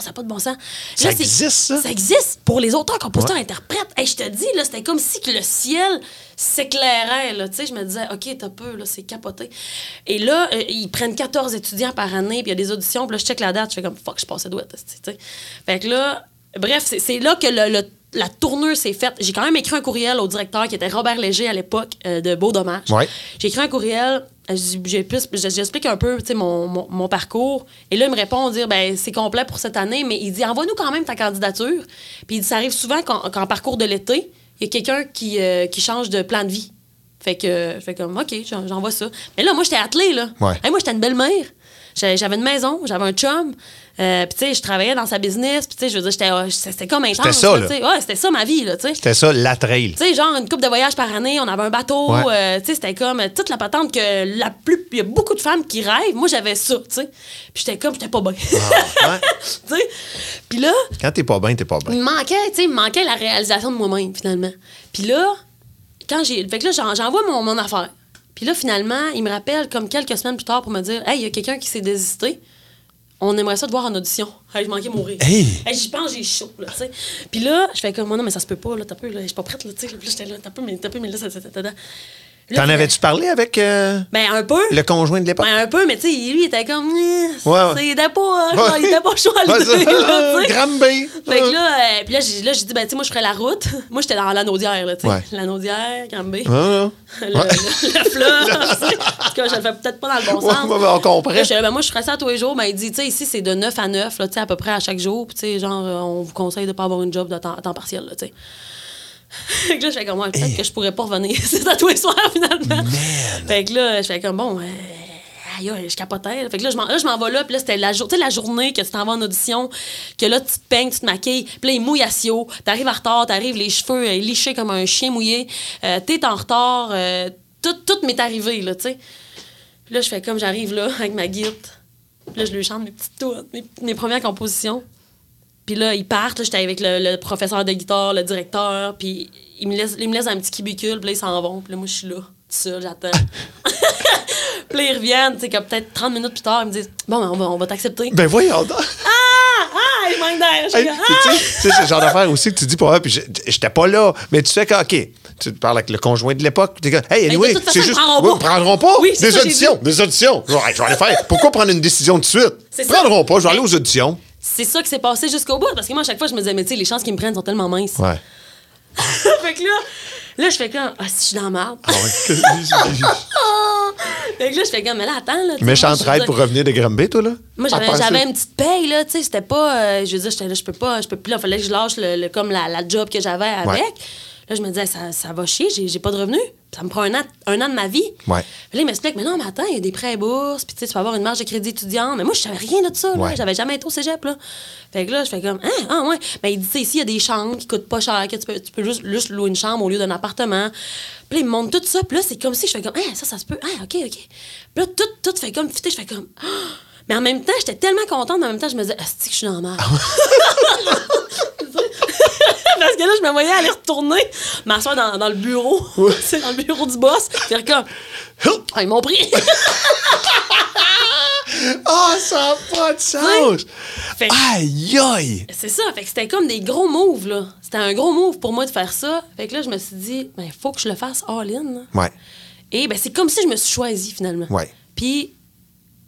ça n'a pas de bon sens. Ça Là, existe, ça? Ça existe pour les auteurs, compositeurs, Ouais. interprètes. Hey, je te dis, là, c'était comme si que le ciel s'éclairait, là, tu sais. Je me disais, OK, t'as peu, là, c'est capoté. Et là, euh, ils prennent 14 étudiants par année, puis il y a des auditions, puis là, je check la date, je fais comme, fuck, je passais douette, tu sais. Fait que là, bref, c'est- c'est là que le- le- la tournure s'est faite. J'ai quand même écrit un courriel au directeur qui était Robert Léger à l'époque euh, de Beau Dommage. Ouais. J'ai écrit un courriel, j'explique un peu mon, mon, mon parcours. Et là, il me répond, dire ben c'est complet pour cette année, mais il dit envoie-nous quand même ta candidature. Puis il dit ça arrive souvent qu'en qu'en parcours de l'été, il y a quelqu'un qui, euh, qui change de plan de vie. Fait que je fais comme OK, j'en- j'envoie ça. Mais là, moi, j'étais attelée, là. Ouais. Hey, moi, j'étais une belle-mère. J'avais une maison, j'avais un chum. euh, puis, tu sais, je travaillais dans sa business. Puis, tu sais, je veux dire, j'étais, euh, c'était comme intense. ça, là. Ouais, c'était ça ma vie, là, tu sais. C'était ça, la trail. Tu sais, genre une coupe de voyage par année, on avait un bateau, Ouais. euh, tu sais, c'était comme toute la patente que la plus. Il y a beaucoup de femmes qui rêvent. Moi, j'avais ça, tu sais. Puis j'étais comme, j'étais pas bien. Ah, ouais. tu sais. Puis là, Quand t'es pas bien, t'es pas il bien. me manquait, tu sais, il me manquait la réalisation de moi-même, finalement. Puis là, quand j'ai. Fait que là, j'en- j'envoie mon, mon affaire. Puis là, finalement, il me rappelle comme quelques semaines plus tard pour me dire Hey, il y a quelqu'un qui s'est désisté. On aimerait ça te voir en audition. Hey, je manquais mourir. Hey! Hey, j'y pense, j'ai chaud, là, tu sais. Puis là, je fais comme, non, mais ça se peut pas, là, t'as peu, là, je suis pas prête, là, tu sais. Puis là, j'étais là, t'as peu, mais t'as peu, mais là, ça, ça, ça, T'en avais-tu parlé avec euh, Ben, un peu. le conjoint de l'époque? Ben, un peu, mais tu sais, lui, il était comme, eh, Ouais, c'est- il était pas, euh, Ouais. il était pas chaud à l'idée. Fait que là, euh, puis là, j'ai, là, j'ai dit, ben, tu sais, moi, je ferais la route. Moi, j'étais dans l'anaudière, là, tu sais. Ouais. L'anaudière, ouais. Le, le, le fleuve. En tout cas, je le fais peut-être pas dans le bon sens. on comprend. Là, ben, moi, je ferais ça tous les jours. Ben, il dit, tu sais, ici, c'est de 9 à 9, là, tu sais, à peu près à chaque jour. Puis, tu sais, genre, on vous conseille de pas avoir une job de temps, à temps partiel, là, tu sais. Fait que là, je fais comme, ouais, peut-être que je pourrais pas revenir. c'est ça tous les soirs, finalement. Fait que là, je fais comme, bon, euh, aïe, je capotais. Fait que là, je m'en, vais là, puis là, c'était la, jour- la journée que tu t'en vas en audition, que là, tu te peignes, tu te maquilles, puis là, il mouille à Sio, t'arrives en retard, t'arrives les cheveux euh, lichés comme un chien mouillé, euh, t'es en retard, euh, tout, tout m'est arrivé, là, tu sais. Là, je fais comme, j'arrive là, avec ma guide, là, je lui chante mes petites mes, mes premières compositions. Puis là, ils partent. J'étais avec le, le professeur de guitare, le directeur. Puis ils me laissent, ils me laissent dans un petit cubicule. Puis là, ils s'en vont. Puis là, moi, je suis là, tout seul, j'attends. puis là, ils reviennent. Tu sais, comme peut-être 30 minutes plus tard, ils me disent Bon, ben, on va, on va t'accepter. Ben voyons donc. Ah, ah, il manque d'air. Hey, ah! sais, c'est ce genre d'affaire aussi que tu dis pour eux, puis j'étais pas là, mais tu fais que, OK, tu parles avec le conjoint de l'époque, tu dis, hey, de anyway, c'est ils juste. prendront Oui, prendront pas. Oui, c'est des ça, auditions, dit. des auditions. Je vais, hey, je vais aller faire. Pourquoi prendre une décision tout de suite? Ils ça. prendront pas, je vais aller aux auditions. C'est ça qui s'est passé jusqu'au bout. Parce que moi, à chaque fois, je me disais Mais tu sais, les chances qu'ils me prennent sont tellement minces. Ouais. fait que là, là, je fais comme Ah, si je suis dans la merde. Ah ouais. fait que là, je fais comme Mais là, attends. Là, Méchante dire- pour revenir de Granby, toi, là? Moi, j'avais, une petite paye, là, tu sais, c'était pas... euh, je veux dire, j'étais là, je peux pas, je peux plus, là, fallait que je lâche le, le- comme la, la job que j'avais avec. Ouais. Là, je me disais, ça, ça va chier, j'ai, j'ai pas de revenus. Ça me prend un an, un an de ma vie. Ouais. Puis là, il m'explique, mais non, mais attends, il y a des prêts et bourses, puis tu sais, tu peux avoir une marge de crédit étudiant. Mais moi, je savais rien de ça. Ouais. J'avais jamais été au cégep, là. Fait que là, je fais comme, ah, ah ouais. Mais il dit, tu sais, ici, il y a des chambres qui coûtent pas cher, que tu peux, tu peux juste, juste louer une chambre au lieu d'un appartement. Puis là, il me montre tout ça, puis là, c'est comme si je fais comme, ah, ça, ça se peut, ah, OK, OK. Puis là, tout, tout fait comme, je fais comme, Ah! Mais en même temps, j'étais tellement contente, mais en même temps, je me disais, est-ce que je suis merde? Parce que là, je me voyais aller retourner, m'asseoir dans, dans le bureau, c'est dans le bureau du boss, faire comme, ah, ils m'ont pris. Ah, ça n'a pas de sens! Aïe, aïe! C'est ça, fait que c'était comme des gros moves, là. C'était un gros move pour moi de faire ça. Fait que là, je me suis dit, ben, faut que je le fasse all-in. Ouais, Et ben, c'est comme si je me suis choisie, finalement. Ouais. Puis,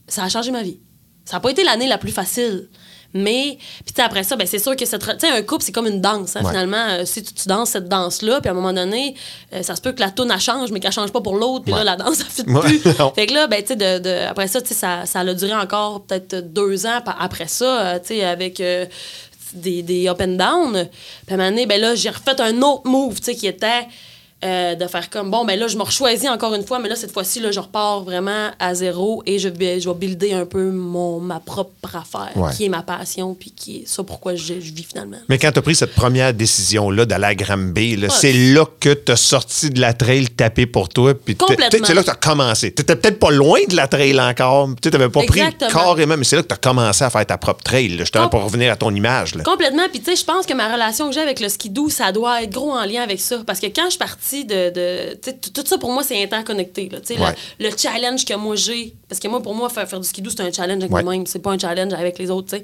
ça a changé ma vie. Ça n'a pas été l'année la plus facile. Mais, puis après ça, ben, c'est sûr que re- Tu sais, un couple, c'est comme une danse, hein, Ouais. finalement. Euh, si tu, tu danses cette danse-là, puis à un moment donné, euh, ça se peut que la toune, elle change, mais qu'elle change pas pour l'autre, puis Ouais. là, la danse, elle fit Ouais. plus. Fait que là, ben, tu sais, de, de- après ça, tu sais, ça, ça a duré encore peut-être deux ans après ça, euh, tu sais, avec... euh, des, des up and down. Puis à un moment donné, ben là, j'ai refait un autre move, tu sais, qui était euh, de faire comme, bon, ben là, je me choisis encore une fois, mais là, cette fois-ci, là, je repars vraiment à zéro et je vais, je vais builder un peu mon, ma propre affaire, Ouais. qui est ma passion, puis qui est ça pourquoi je, je vis finalement. Mais quand tu as pris cette première décision-là d'aller à Granby, là, Ouais. c'est là que tu as sorti de la trail tapé pour toi. puis C'est là que tu as commencé. Tu peut-être pas loin de la trail encore. Tu n'avais pas Exactement. pris carrément, mais c'est là que tu as commencé à faire ta propre trail. là, Justement, Com- pour revenir à ton image. Là. Complètement. Puis, tu sais, je pense que ma relation que j'ai avec le skidoo, ça doit être gros en lien avec ça. Parce que quand je suis partie de. tout ça, pour moi, c'est interconnecté. Là. Ouais. le, le challenge que moi j'ai. Parce que moi, pour moi, faire, faire du skidoo, c'est un challenge avec Ouais. moi-même. C'est pas un challenge avec les autres, tu sais.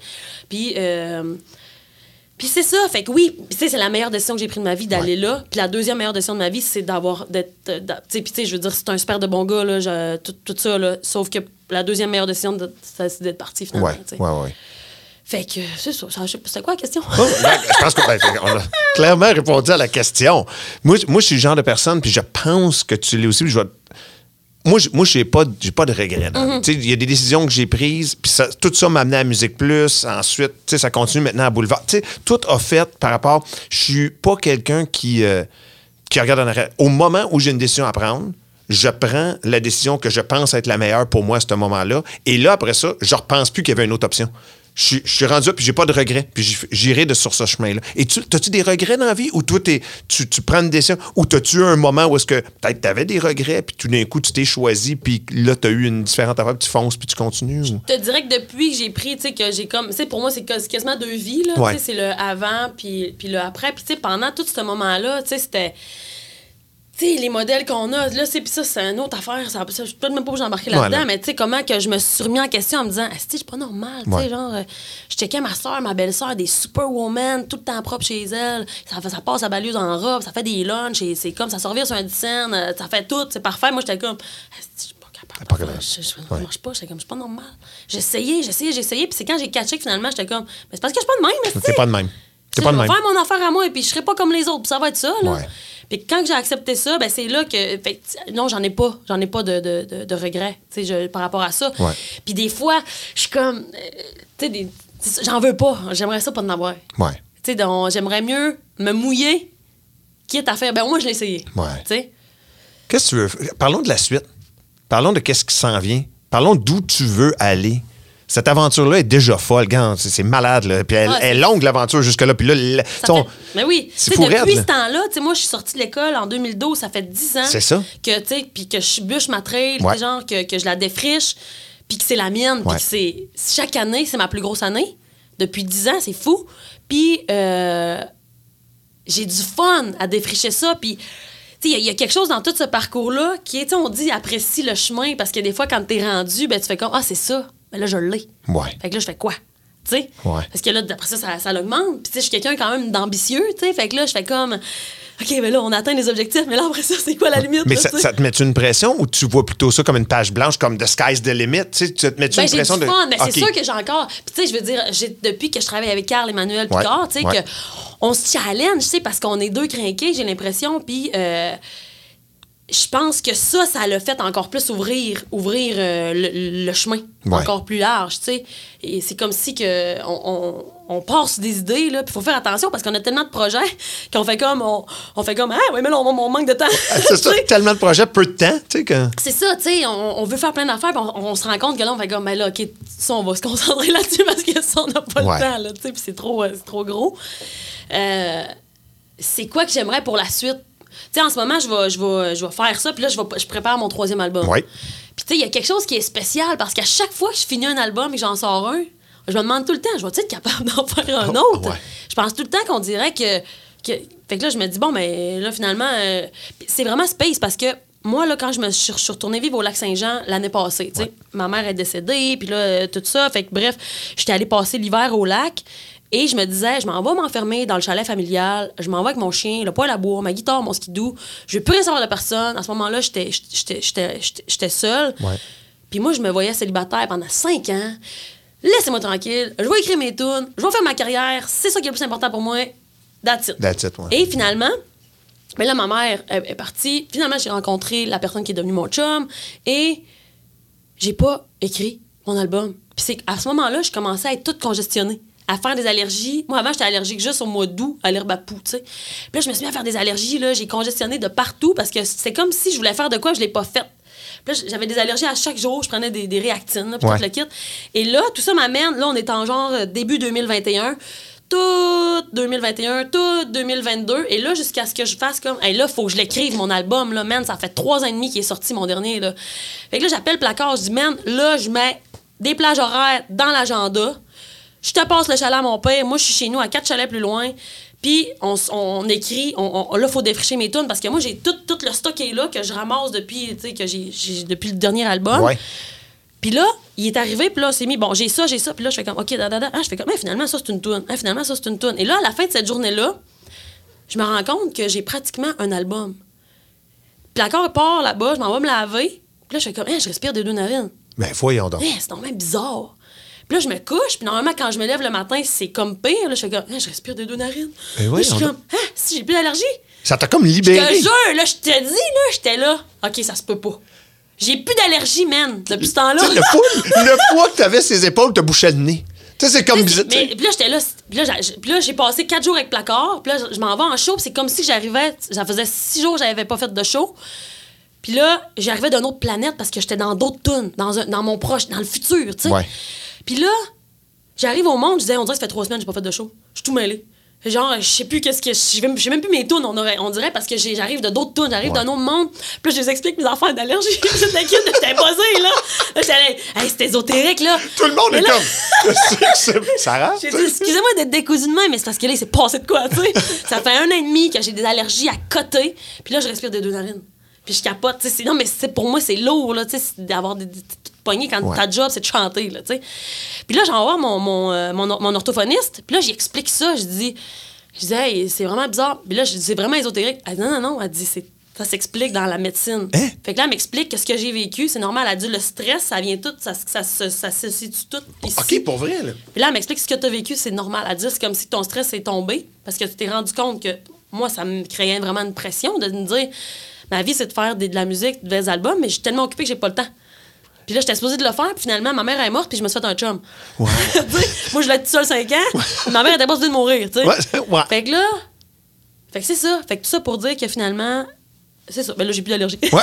Puis. euh, puis c'est ça, fait que oui, c'est la meilleure décision que j'ai prise de ma vie d'aller là. Puis la deuxième meilleure décision de ma vie, c'est d'avoir d'être, euh, tu sais, je veux dire, c'est un super de bon gars là, je- tout, tout ça là. Sauf que la deuxième meilleure décision, de- c'est d'être parti finalement. Ouais, ouais. Fait que c'est ça. C'était quoi la question? Oh, ben, je pense qu'on a clairement répondu à la question. Moi, je- moi, je suis le genre de personne, puis je pense que tu l'es aussi. puis Je vais- moi, je- j'ai pas, pas de regrets. sais, Il y a des décisions que j'ai prises, puis ça- tout ça m'a amené à Musique Plus. Ensuite, ça continue maintenant à Boulevard. Tout a fait par rapport. Je suis pas quelqu'un qui, euh, qui regarde en arrière. Au moment où j'ai une décision à prendre, je prends la décision que je pense être la meilleure pour moi à ce moment-là. Et là, après ça, je repense plus qu'il y avait une autre option. Je, suis- je suis rendu là, puis j'ai pas de regrets, puis j'irai de sur ce chemin-là. Et tu as-tu des regrets dans la vie ou toi, t'es- tu, tu prends une décision ou as-tu eu un moment où est-ce que peut-être tu avais des regrets, puis tout d'un coup, tu t'es choisi, puis là, tu as eu une différente affaire, puis tu fonces, puis tu continues? ou- Je te dirais que depuis que j'ai pris, tu sais, que j'ai comme. Tu sais, pour moi, c'est quas- quasiment deux vies, là. Ouais. Tu sais, c'est le avant, puis, puis le après. Puis, tu sais, pendant tout ce moment-là, tu sais, c'était. Tu sais, les modèles qu'on a, là, c'est puis ça, c'est une autre affaire. Ça, ça, je suis peut-être même pas obligée d'embarquer là-dedans, là. mais tu sais, comment que je me suis remis en question en me disant, Asti, je suis pas normal. Tu Ouais. sais, genre, euh, je checkais ma soeur, ma belle-soeur, des superwoman, tout le temps propre chez elle. Ça, fait- ça passe à balieuse en robe, ça fait des lunchs, et c'est comme ça se sur un dizaine, euh, ça fait tout, c'est parfait. Moi, j'étais comme, je suis pas capable. Je, je, je marche pas, j'étais comme, je suis pas normal. Essayé, j'ai essayé, puis c'est quand j'ai catché que finalement, j'étais comme, mais c'est parce que je suis pas de même, esti. T'es pas de même. Sais, pas de je même. vais faire mon affaire à moi et puis je serai pas comme les autres. Puis ça va être ça, là. Ouais. Puis quand j'ai accepté ça, ben c'est là que. fait non, j'en ai pas. J'en ai pas de, de, de, de regrets je- par rapport à ça. Ouais. Puis des fois, je suis comme. euh, tu sais, j'en veux pas. J'aimerais ça pas en avoir. Ouais. Tu sais, donc, j'aimerais mieux me mouiller, quitte à faire. Ben, au moins, je l'ai essayé. Ouais. Qu'est-ce que tu veux? Parlons de la suite. Parlons de qu'est-ce qui s'en vient. Parlons d'où tu veux aller. Cette aventure-là est déjà folle, gars. C'est malade, là. Puis elle, Ah, elle est longue, l'aventure, jusque-là. Puis là, ton- fait- Mais oui, depuis raide, ce temps-là, tu sais, moi, je suis sortie de l'école en 2012, ça fait 10 ans. C'est ça. Que, tu puis que je bûche ma trail, Ouais. genre, que, que je la défriche, puis que c'est la mienne, puis c'est. Chaque année, c'est ma plus grosse année. Depuis 10 ans, c'est fou. Puis, euh, j'ai du fun à défricher ça, puis. tu sais, Il y a- il y, a quelque chose dans tout ce parcours-là qui est, on dit apprécie le chemin parce que des fois, quand t'es rendu, ben, tu fais comme Ah, c'est ça. Mais là, je l'ai. Ouais. Fait que là, je fais quoi? Tu sais? Ouais. Parce que là, d'après ça, ça, ça l'augmente. Puis, tu sais, je suis quelqu'un quand même d'ambitieux, tu sais. Fait que là, je fais comme, OK, mais là, on atteint les objectifs, mais là, après ça, c'est quoi la limite? Mais là, ça, te met une pression ou tu vois plutôt ça comme une page blanche, comme The Sky's the Limit? Tu sais, tu te mets Ben, une pression de. fun, mais OK. c'est sûr que j'ai encore. Puis, tu sais, je veux dire, depuis que je travaille avec Carl Emmanuel Ouais, Picard, tu sais, ouais. que on se challenge, tu sais, parce qu'on est deux crinqués, j'ai l'impression. Puis, euh, je pense que ça, ça l'a fait encore plus ouvrir, ouvrir euh, le, le chemin Ouais. encore plus large, tu sais. Et c'est comme si que on, on, on part sur des idées, là, puis faut faire attention parce qu'on a tellement de projets qu'on fait comme, on, on fait comme, ah, oui, mais là, on, on manque de temps. Ah, C'est ça, tellement de projets, peu de temps, tu sais, que. C'est ça, tu sais, on, veut faire plein d'affaires, puis on, se rend compte que là, on fait comme, ben là, OK, ça, on va se concentrer là-dessus parce que ça, on n'a pas Ouais. le temps, là, tu sais, puis c'est trop, euh, trop gros. Euh, c'est quoi que j'aimerais pour la suite? Tu sais, en ce moment, je vais, je vais, je vais faire ça, puis là, je, vais, je prépare mon troisième album. Ouais. Puis, tu sais, il y a quelque chose qui est spécial parce qu'à chaque fois que je finis un album et que j'en sors un, je me demande tout le temps, je vais-tu être capable d'en faire un Oh, autre? ouais. Je pense tout le temps qu'on dirait que, que. Fait que là, je me dis, bon, mais là, finalement, euh, c'est vraiment space parce que moi, là, quand je me suis, je suis retournée vivre au lac Saint-Jean l'année passée, tu sais, ma mère est décédée, puis là, euh, tout ça. Fait que bref, j'étais allée passer l'hiver au lac. Et je me disais, je m'en vais m'enfermer dans le chalet familial, je m'en vais avec mon chien, le poêle à bois, ma guitare, mon skidoo. Je veux plus rien savoir de personne. À ce moment-là, j'étais- seule. Ouais. Puis moi, je me voyais célibataire pendant cinq ans. Laissez-moi tranquille. Je vais écrire mes tunes. Je vais faire ma carrière. C'est ça qui est le plus important pour moi. That's it. That's it, ouais. Et finalement, mais là, ma mère est, est partie. Finalement, j'ai rencontré la personne qui est devenue mon chum. Et j'ai pas écrit mon album. Puis c'est à ce moment-là, je commençais à être toute congestionnée, à faire des allergies. Moi, avant, j'étais allergique juste au mois d'août à l'herbe à poux, tu sais. Puis là, je me suis mis à faire des allergies, là. J'ai congestionné de partout parce que c'est comme si je voulais faire de quoi, je l'ai pas fait. Puis là, j'avais des allergies à chaque jour, je prenais des, des réactines, là, puis Ouais. tout le kit. Et là, tout ça m'amène, là, on est en genre euh, début 2021, tout 2021, tout 2022. Et là, jusqu'à ce que je fasse comme, hey, là, faut que je l'écrive, mon album, là, man, ça fait trois ans et demi qu'il est sorti, mon dernier, là. Fait que là, j'appelle Placard, je dis, man, là, je mets des plages horaires dans l'agenda. Je te passe le chalet à mon père. Moi, je suis chez nous à quatre chalets plus loin. Puis, on, écrit. On, on- là, il faut défricher mes tunes parce que moi, j'ai tout, tout le stock est là que je ramasse depuis, que j'ai, depuis le dernier album. Ouais. Puis là, il est arrivé, puis là, c'est mis, bon, j'ai ça, j'ai ça. Puis là, je fais comme, OK, da, da, da. Ah, je fais comme, Ah, finalement, ça, c'est une toune. Ah, finalement, ça, c'est une toune. Et là, à la fin de cette journée-là, je me rends compte que j'ai pratiquement un album. Puis l'accord part là-bas, je m'en vais me laver. Puis là, je fais comme, Ah, je respire des deux narines. Ben, voyons donc. Eh, c'est normalement bizarre. Puis là, je me couche, puis normalement, quand je me lève le matin, c'est comme pire. Là, je fais comme, Ah, je respire des deux narines. Ben Là, je suis comme, ah, si j'ai plus d'allergie. Ça t'a comme Je libéré. te jure, là, je te dis, là, j'étais là. OK, ça se peut pas. J'ai plus d'allergie, man, depuis ce temps-là. Le poids, le poids que t'avais ses épaules te bouchait le nez. Tu sais, c'est comme bizarre. tu Mais puis là, j'étais là. Puis là, j'ai- passé quatre jours avec Placard. Puis là, je- je m'en vais en show. c'est comme si j'arrivais. Ça faisait six jours que j'avais pas fait de show. Puis là, j'arrivais d'une autre planète parce que j'étais dans d'autres tunes, dans, un- dans mon proche, dans le futur, tu sais. Ouais. Puis là, j'arrive au monde, je disais, on dirait que ça fait trois semaines que j'ai pas fait de show. Je suis tout mêlé. Genre, je sais plus qu'est-ce que. Je sais même, je sais même plus mes tunes, on, aurait- on dirait, parce que j'arrive de d'autres tunes, j'arrive Ouais. d'un autre monde. Puis là, je les explique mes affaires d'allergie. J'étais kid, j'étais buzzée, là. Là, j'étais hey, c'est ésotérique, là. Tout le monde Mais est là- comme. Sarah? j'ai dit, excusez-moi d'être décousu de main, mais c'est parce que là, il s'est passé de quoi, tu sais. ça fait un an et demi que j'ai des allergies à côté, puis là, je respire des deux narines. Puis je capote, tu sais. Non, mais pour moi, c'est lourd, là, tu sais, d'avoir des, des poignées quand Ouais. ta job, c'est de chanter, là, tu sais. Puis là, j'en voir mon, mon, euh, mon, mon orthophoniste, puis là, j'explique ça, je dis, je dis, hey, c'est vraiment bizarre. Puis là, je dis, c'est vraiment ésotérique. Elle dit, non, non, non, elle dit, c'est. Ça s'explique dans la médecine. Hein? Fait que là, elle m'explique que ce que j'ai vécu, c'est normal. Elle dit le stress, ça vient tout, ça, ça, ça, ça se situe tout ici. OK, pour vrai, là. Puis là, elle m'explique ce que tu as vécu, c'est normal. Elle dit, c'est comme si ton stress est tombé parce que tu t'es rendu compte que moi, ça me créait vraiment une pression de me dire, ma vie, c'est de faire des- de la musique, des albums, mais je suis tellement occupée que j'ai pas le temps. Puis là, j'étais supposée de le faire, puis finalement, ma mère est morte, puis je me suis fait un chum. Tu sais, moi, je l'ai toute seule 5 ans, ma mère était pas supposée de mourir, tu sais. Ouais, ouais. Fait que là, fait que c'est ça. Fait que tout ça pour dire que finalement, c'est ça. Ben là, j'ai plus d'allergie. Ouais.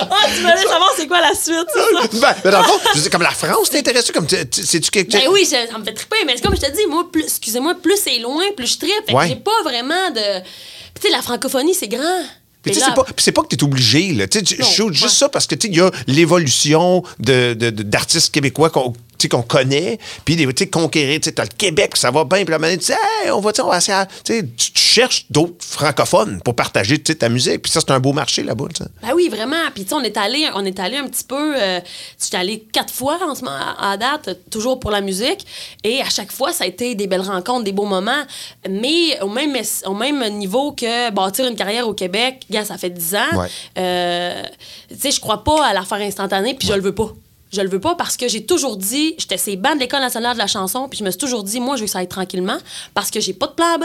ah, tu laisses savoir c'est quoi la suite, c'est ça? ben, mais dans le fond, je dis, comme la France, t'es intéressé? Comme, tu- tu- c'est-tu quelque Ben oui, ça, ça me fait triper, mais c'est comme je te dis, moi, plus, excusez-moi, plus c'est loin, plus je tripe. Fait que Ouais. j'ai pas vraiment de. Puis, tu sais, la francophonie, c'est grand. Puis tu sais, c'est pas, puis c'est pas que tu es obligé. Là. Tu Je shoot juste ça parce que il y a l'évolution de, de- de- d'artistes québécois qu'on, qu'on connaît, puis des- tu sais, conquérir. Tu sais, le Québec, ça va bien, puis la manière, tu sais, Hey, on va, tu sais, on va essayer. à- Tu tu cherches d'autres francophones pour partager tu sais, ta musique, puis ça, c'est un beau marché là-bas. tu sais. Ben oui, vraiment. Puis tu sais, on est allé, on est allé un petit peu. Euh, J'étais allé quatre fois en ce moment, à date, toujours pour la musique. Et à chaque fois, ça a été des belles rencontres, des beaux moments. Mais au même, au même niveau que bâtir une carrière au Québec, gars, ça fait 10 ans. Ouais. Euh, tu sais, je crois pas à l'affaire instantanée, puis je le veux pas. Je le veux pas parce que j'ai toujours dit, j'étais ces bancs de l'École nationale de la chanson, puis je me suis toujours dit, moi, je veux que ça aille tranquillement parce que j'ai pas de plan B,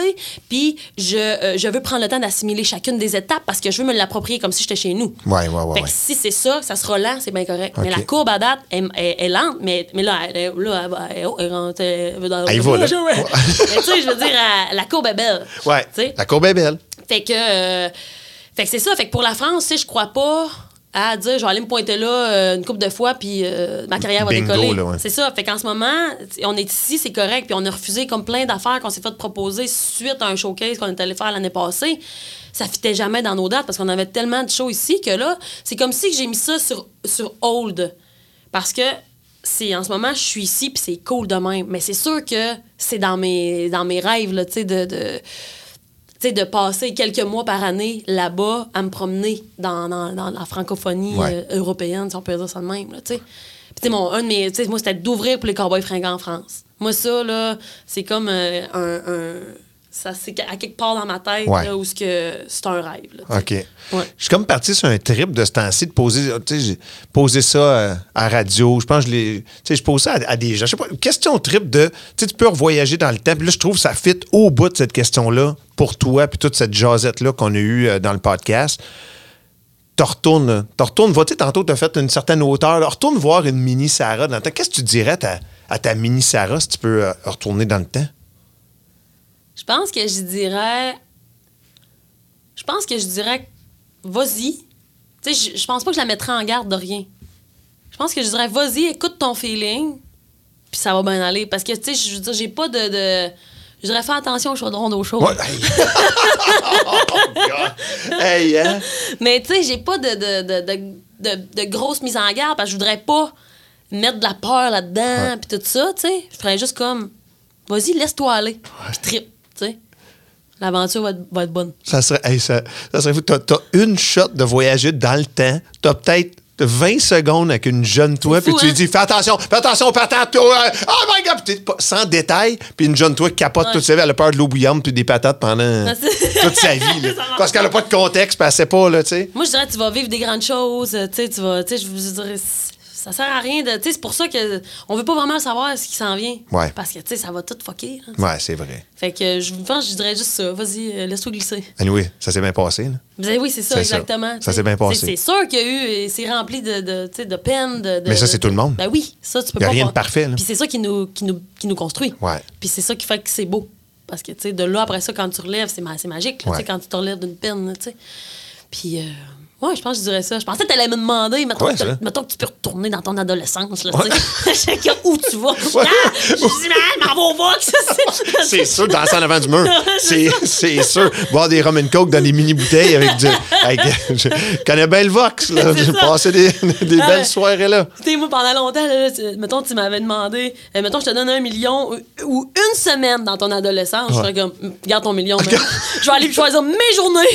puis je, euh, je veux prendre le temps d'assimiler chacune des étapes parce que je veux me l'approprier comme si j'étais chez nous. Ouais, ouais, ouais, Fait que ouais. si c'est ça, ça sera lent, c'est bien correct. Mais la courbe à date est, est- est lente, mais, mais là, elle, est- là, elle, va- elle, elle rentre, elle va dans- va, là. Mais tu sais, je veux dire, elle- la courbe est belle. Ouais. Tu sais? La courbe est belle. Fait que, euh, fait que c'est ça. Fait que pour la France, tu sais, je crois pas à dire, je vais aller me pointer là euh, une couple de fois, puis euh, ma carrière va décoller. ouais. C'est ça. Fait qu'en ce moment, on est ici, c'est correct, puis on a refusé comme plein d'affaires qu'on s'est fait proposer suite à un showcase qu'on est allé faire l'année passée. Ça fitait jamais dans nos dates parce qu'on avait tellement de shows ici que là, c'est comme si j'ai mis ça sur, sur hold. Parce que c'est en ce moment, je suis ici, puis c'est cool de même. Mais c'est sûr que c'est dans mes, dans mes rêves, là, tu sais, de- sais, de passer quelques mois par année là-bas à me promener dans, dans- dans la francophonie Ouais. euh, européenne, si on peut dire ça de même. Là, tu sais. Puis, mon, un de mes, tu sais, moi, c'était d'ouvrir pour les cowboys fringants en France. Moi, ça, là, c'est comme euh, un, un- Ça, c'est à quelque part dans ma tête, Ouais. là, où ce que c'est un rêve. là. OK. Ouais. Je suis comme parti sur un trip de ce temps-ci de poser, posé ça euh, à radio. Je pense que je je pose ça à, à des gens. Je sais pas, une question trip de. Tu peux revoyager dans le temps. Puis là, je trouve que ça fit au bout de cette question-là pour toi, puis toute cette jasette-là qu'on a eue euh, dans le podcast. Tu retournes, retournes, tu tantôt, tu as fait une certaine hauteur. là. Retourne voir une mini Sarah dans le temps. Qu'est-ce que tu dirais à ta, à ta mini Sarah si tu peux euh, retourner dans le temps? Je pense que je dirais. Je pense que je dirais. Vas-y. Tu sais, je, pense pas que je la mettrais en garde de rien. Je pense que je dirais, vas-y, écoute ton feeling, puis ça va bien aller. Parce que, tu sais, je veux dire, j'ai pas de. de- je dirais, fais attention au chaudron d'eau chaude. Ouais, oh, God. Hey, hein? Mais, tu sais, j'ai pas de, de, de, de, de- de grosse mise en garde parce que je voudrais pas mettre de la peur là-dedans, puis tout ça, tu sais. Je ferais juste comme, vas-y, laisse-toi aller. Puis trip. L'aventure va être, va être bonne. Ça serait, hey, ça, ça serait fou. T'as, t'as une shot de voyager dans le temps. T'as peut-être 20 secondes avec une jeune toi, puis tu lui hein? dis Fais attention, fais attention, patate, toi. euh, Oh my God! Puis sans détail, puis une jeune toi qui capote Ouais. toute sa vie, elle a peur de l'eau bouillante puis des patates pendant Ah, toute sa vie. là. Parce qu'elle a pas de contexte, puis elle sait pas, là, tu sais. Moi, je dirais, tu vas vivre des grandes choses. euh, Tu sais, tu vas. Tu sais, je vous dirais, ça sert à rien de. C'est pour ça que on veut pas vraiment savoir ce qui s'en vient. Ouais. Parce que, ça va tout fucker. là. Ouais, c'est vrai. Fait que je pense, je dirais juste ça. Vas-y, euh, laisse-toi glisser. Anyway, ça s'est bien passé. Là. Avez- oui, c'est ça, exactement. Ça s'est bien passé. C'est sûr qu'il y a eu. C'est rempli de, de, de peine. De, de- Mais ça, c'est tout le monde. Ben oui, ça, tu peux Y a pas. rien de parfait. Puis c'est ça qui nous, qui, nous, qui nous construit. Ouais. Puis c'est ça qui fait que c'est beau. Parce que, de là, après ça, quand tu relèves, c'est ma- c'est magique, là, Ouais. quand tu te relèves d'une peine, tu sais. Puis, euh, ouais, je pense que je dirais ça. Je pensais que tu allais me demander, mettons, Ouais, que, mettons que tu peux retourner dans ton adolescence, là, tu sais. Où tu vas. Ah, je dis, man, m'en va au box. C'est sûr, danser en avant du mur. C'est sûr. Boire des rum and coke dans des mini-bouteilles avec du. Avec, je connais bien le Vox, là. J'ai passé des, des Ah, belles soirées là. Tu sais, moi, pendant longtemps, là, mettons, tu m'avais demandé, euh, mettons, je te donne un million ou, une semaine dans ton adolescence. Je ferais comme, garde ton million, je vais aller choisir mes journées.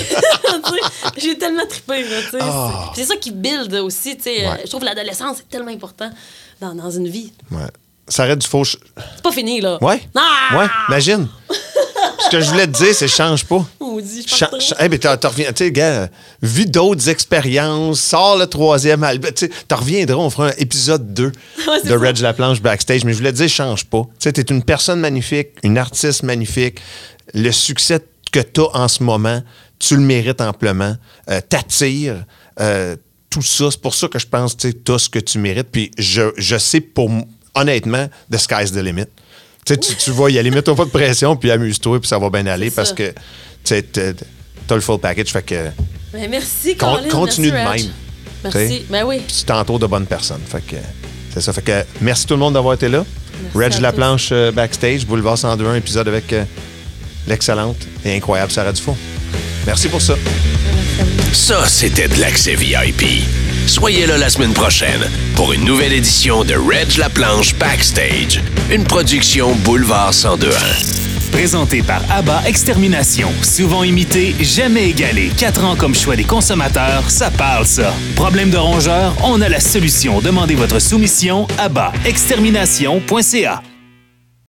J'ai tellement trippé, là, tu sais. Ah. C'est ça qui build aussi, tu sais. euh, Ouais. Je trouve que l'adolescence, c'est tellement important dans, dans une vie. Ouais. Ça arrête du faux. C'est pas fini, là. Ouais. Ah! Ouais, imagine. Ce que je voulais te dire, c'est change pas. Maudit, je Cha- partais. cha- eh ben, t'en- t'en reviens- tu sais, gars, vis d'autres expériences, sors le troisième album. Tu t'en reviendras, on fera un épisode 2 Ouais, de. Reg Laplanche Backstage. Mais je voulais te dire, change pas. Tu sais, t'es une personne magnifique, une artiste magnifique. Le succès que t'as en ce moment, tu le mérites amplement. Euh, T'attires. euh, tout ça, c'est pour ça que je pense que tu as ce que tu mérites. Puis je, je sais, pour honnêtement, the sky's the limit. Tu sais, tu, vas y aller, mets-toi pas de pression, puis amuse-toi, puis ça va bien aller parce ça. que tu sais, t'as le full package. Fait que Ben, merci, Con- Colin. continue merci, de même. Merci. Ben oui. tu t'entoures de bonnes personnes. Fait que c'est ça. Fait que merci tout le monde d'avoir été là. Reg Laplanche euh, backstage, Boulevard 102, épisode avec euh, l'excellente et incroyable Sarah Dufault. Merci pour ça. Ça, c'était de l'accès VIP. Soyez là la semaine prochaine pour une nouvelle édition de Reg La Planche Backstage, une production Boulevard 1021. Présenté par ABBA Extermination. Souvent imité, jamais égalé. Quatre ans comme choix des consommateurs, ça parle ça. Problème de rongeur, on a la solution. Demandez votre soumission à extermination.ca.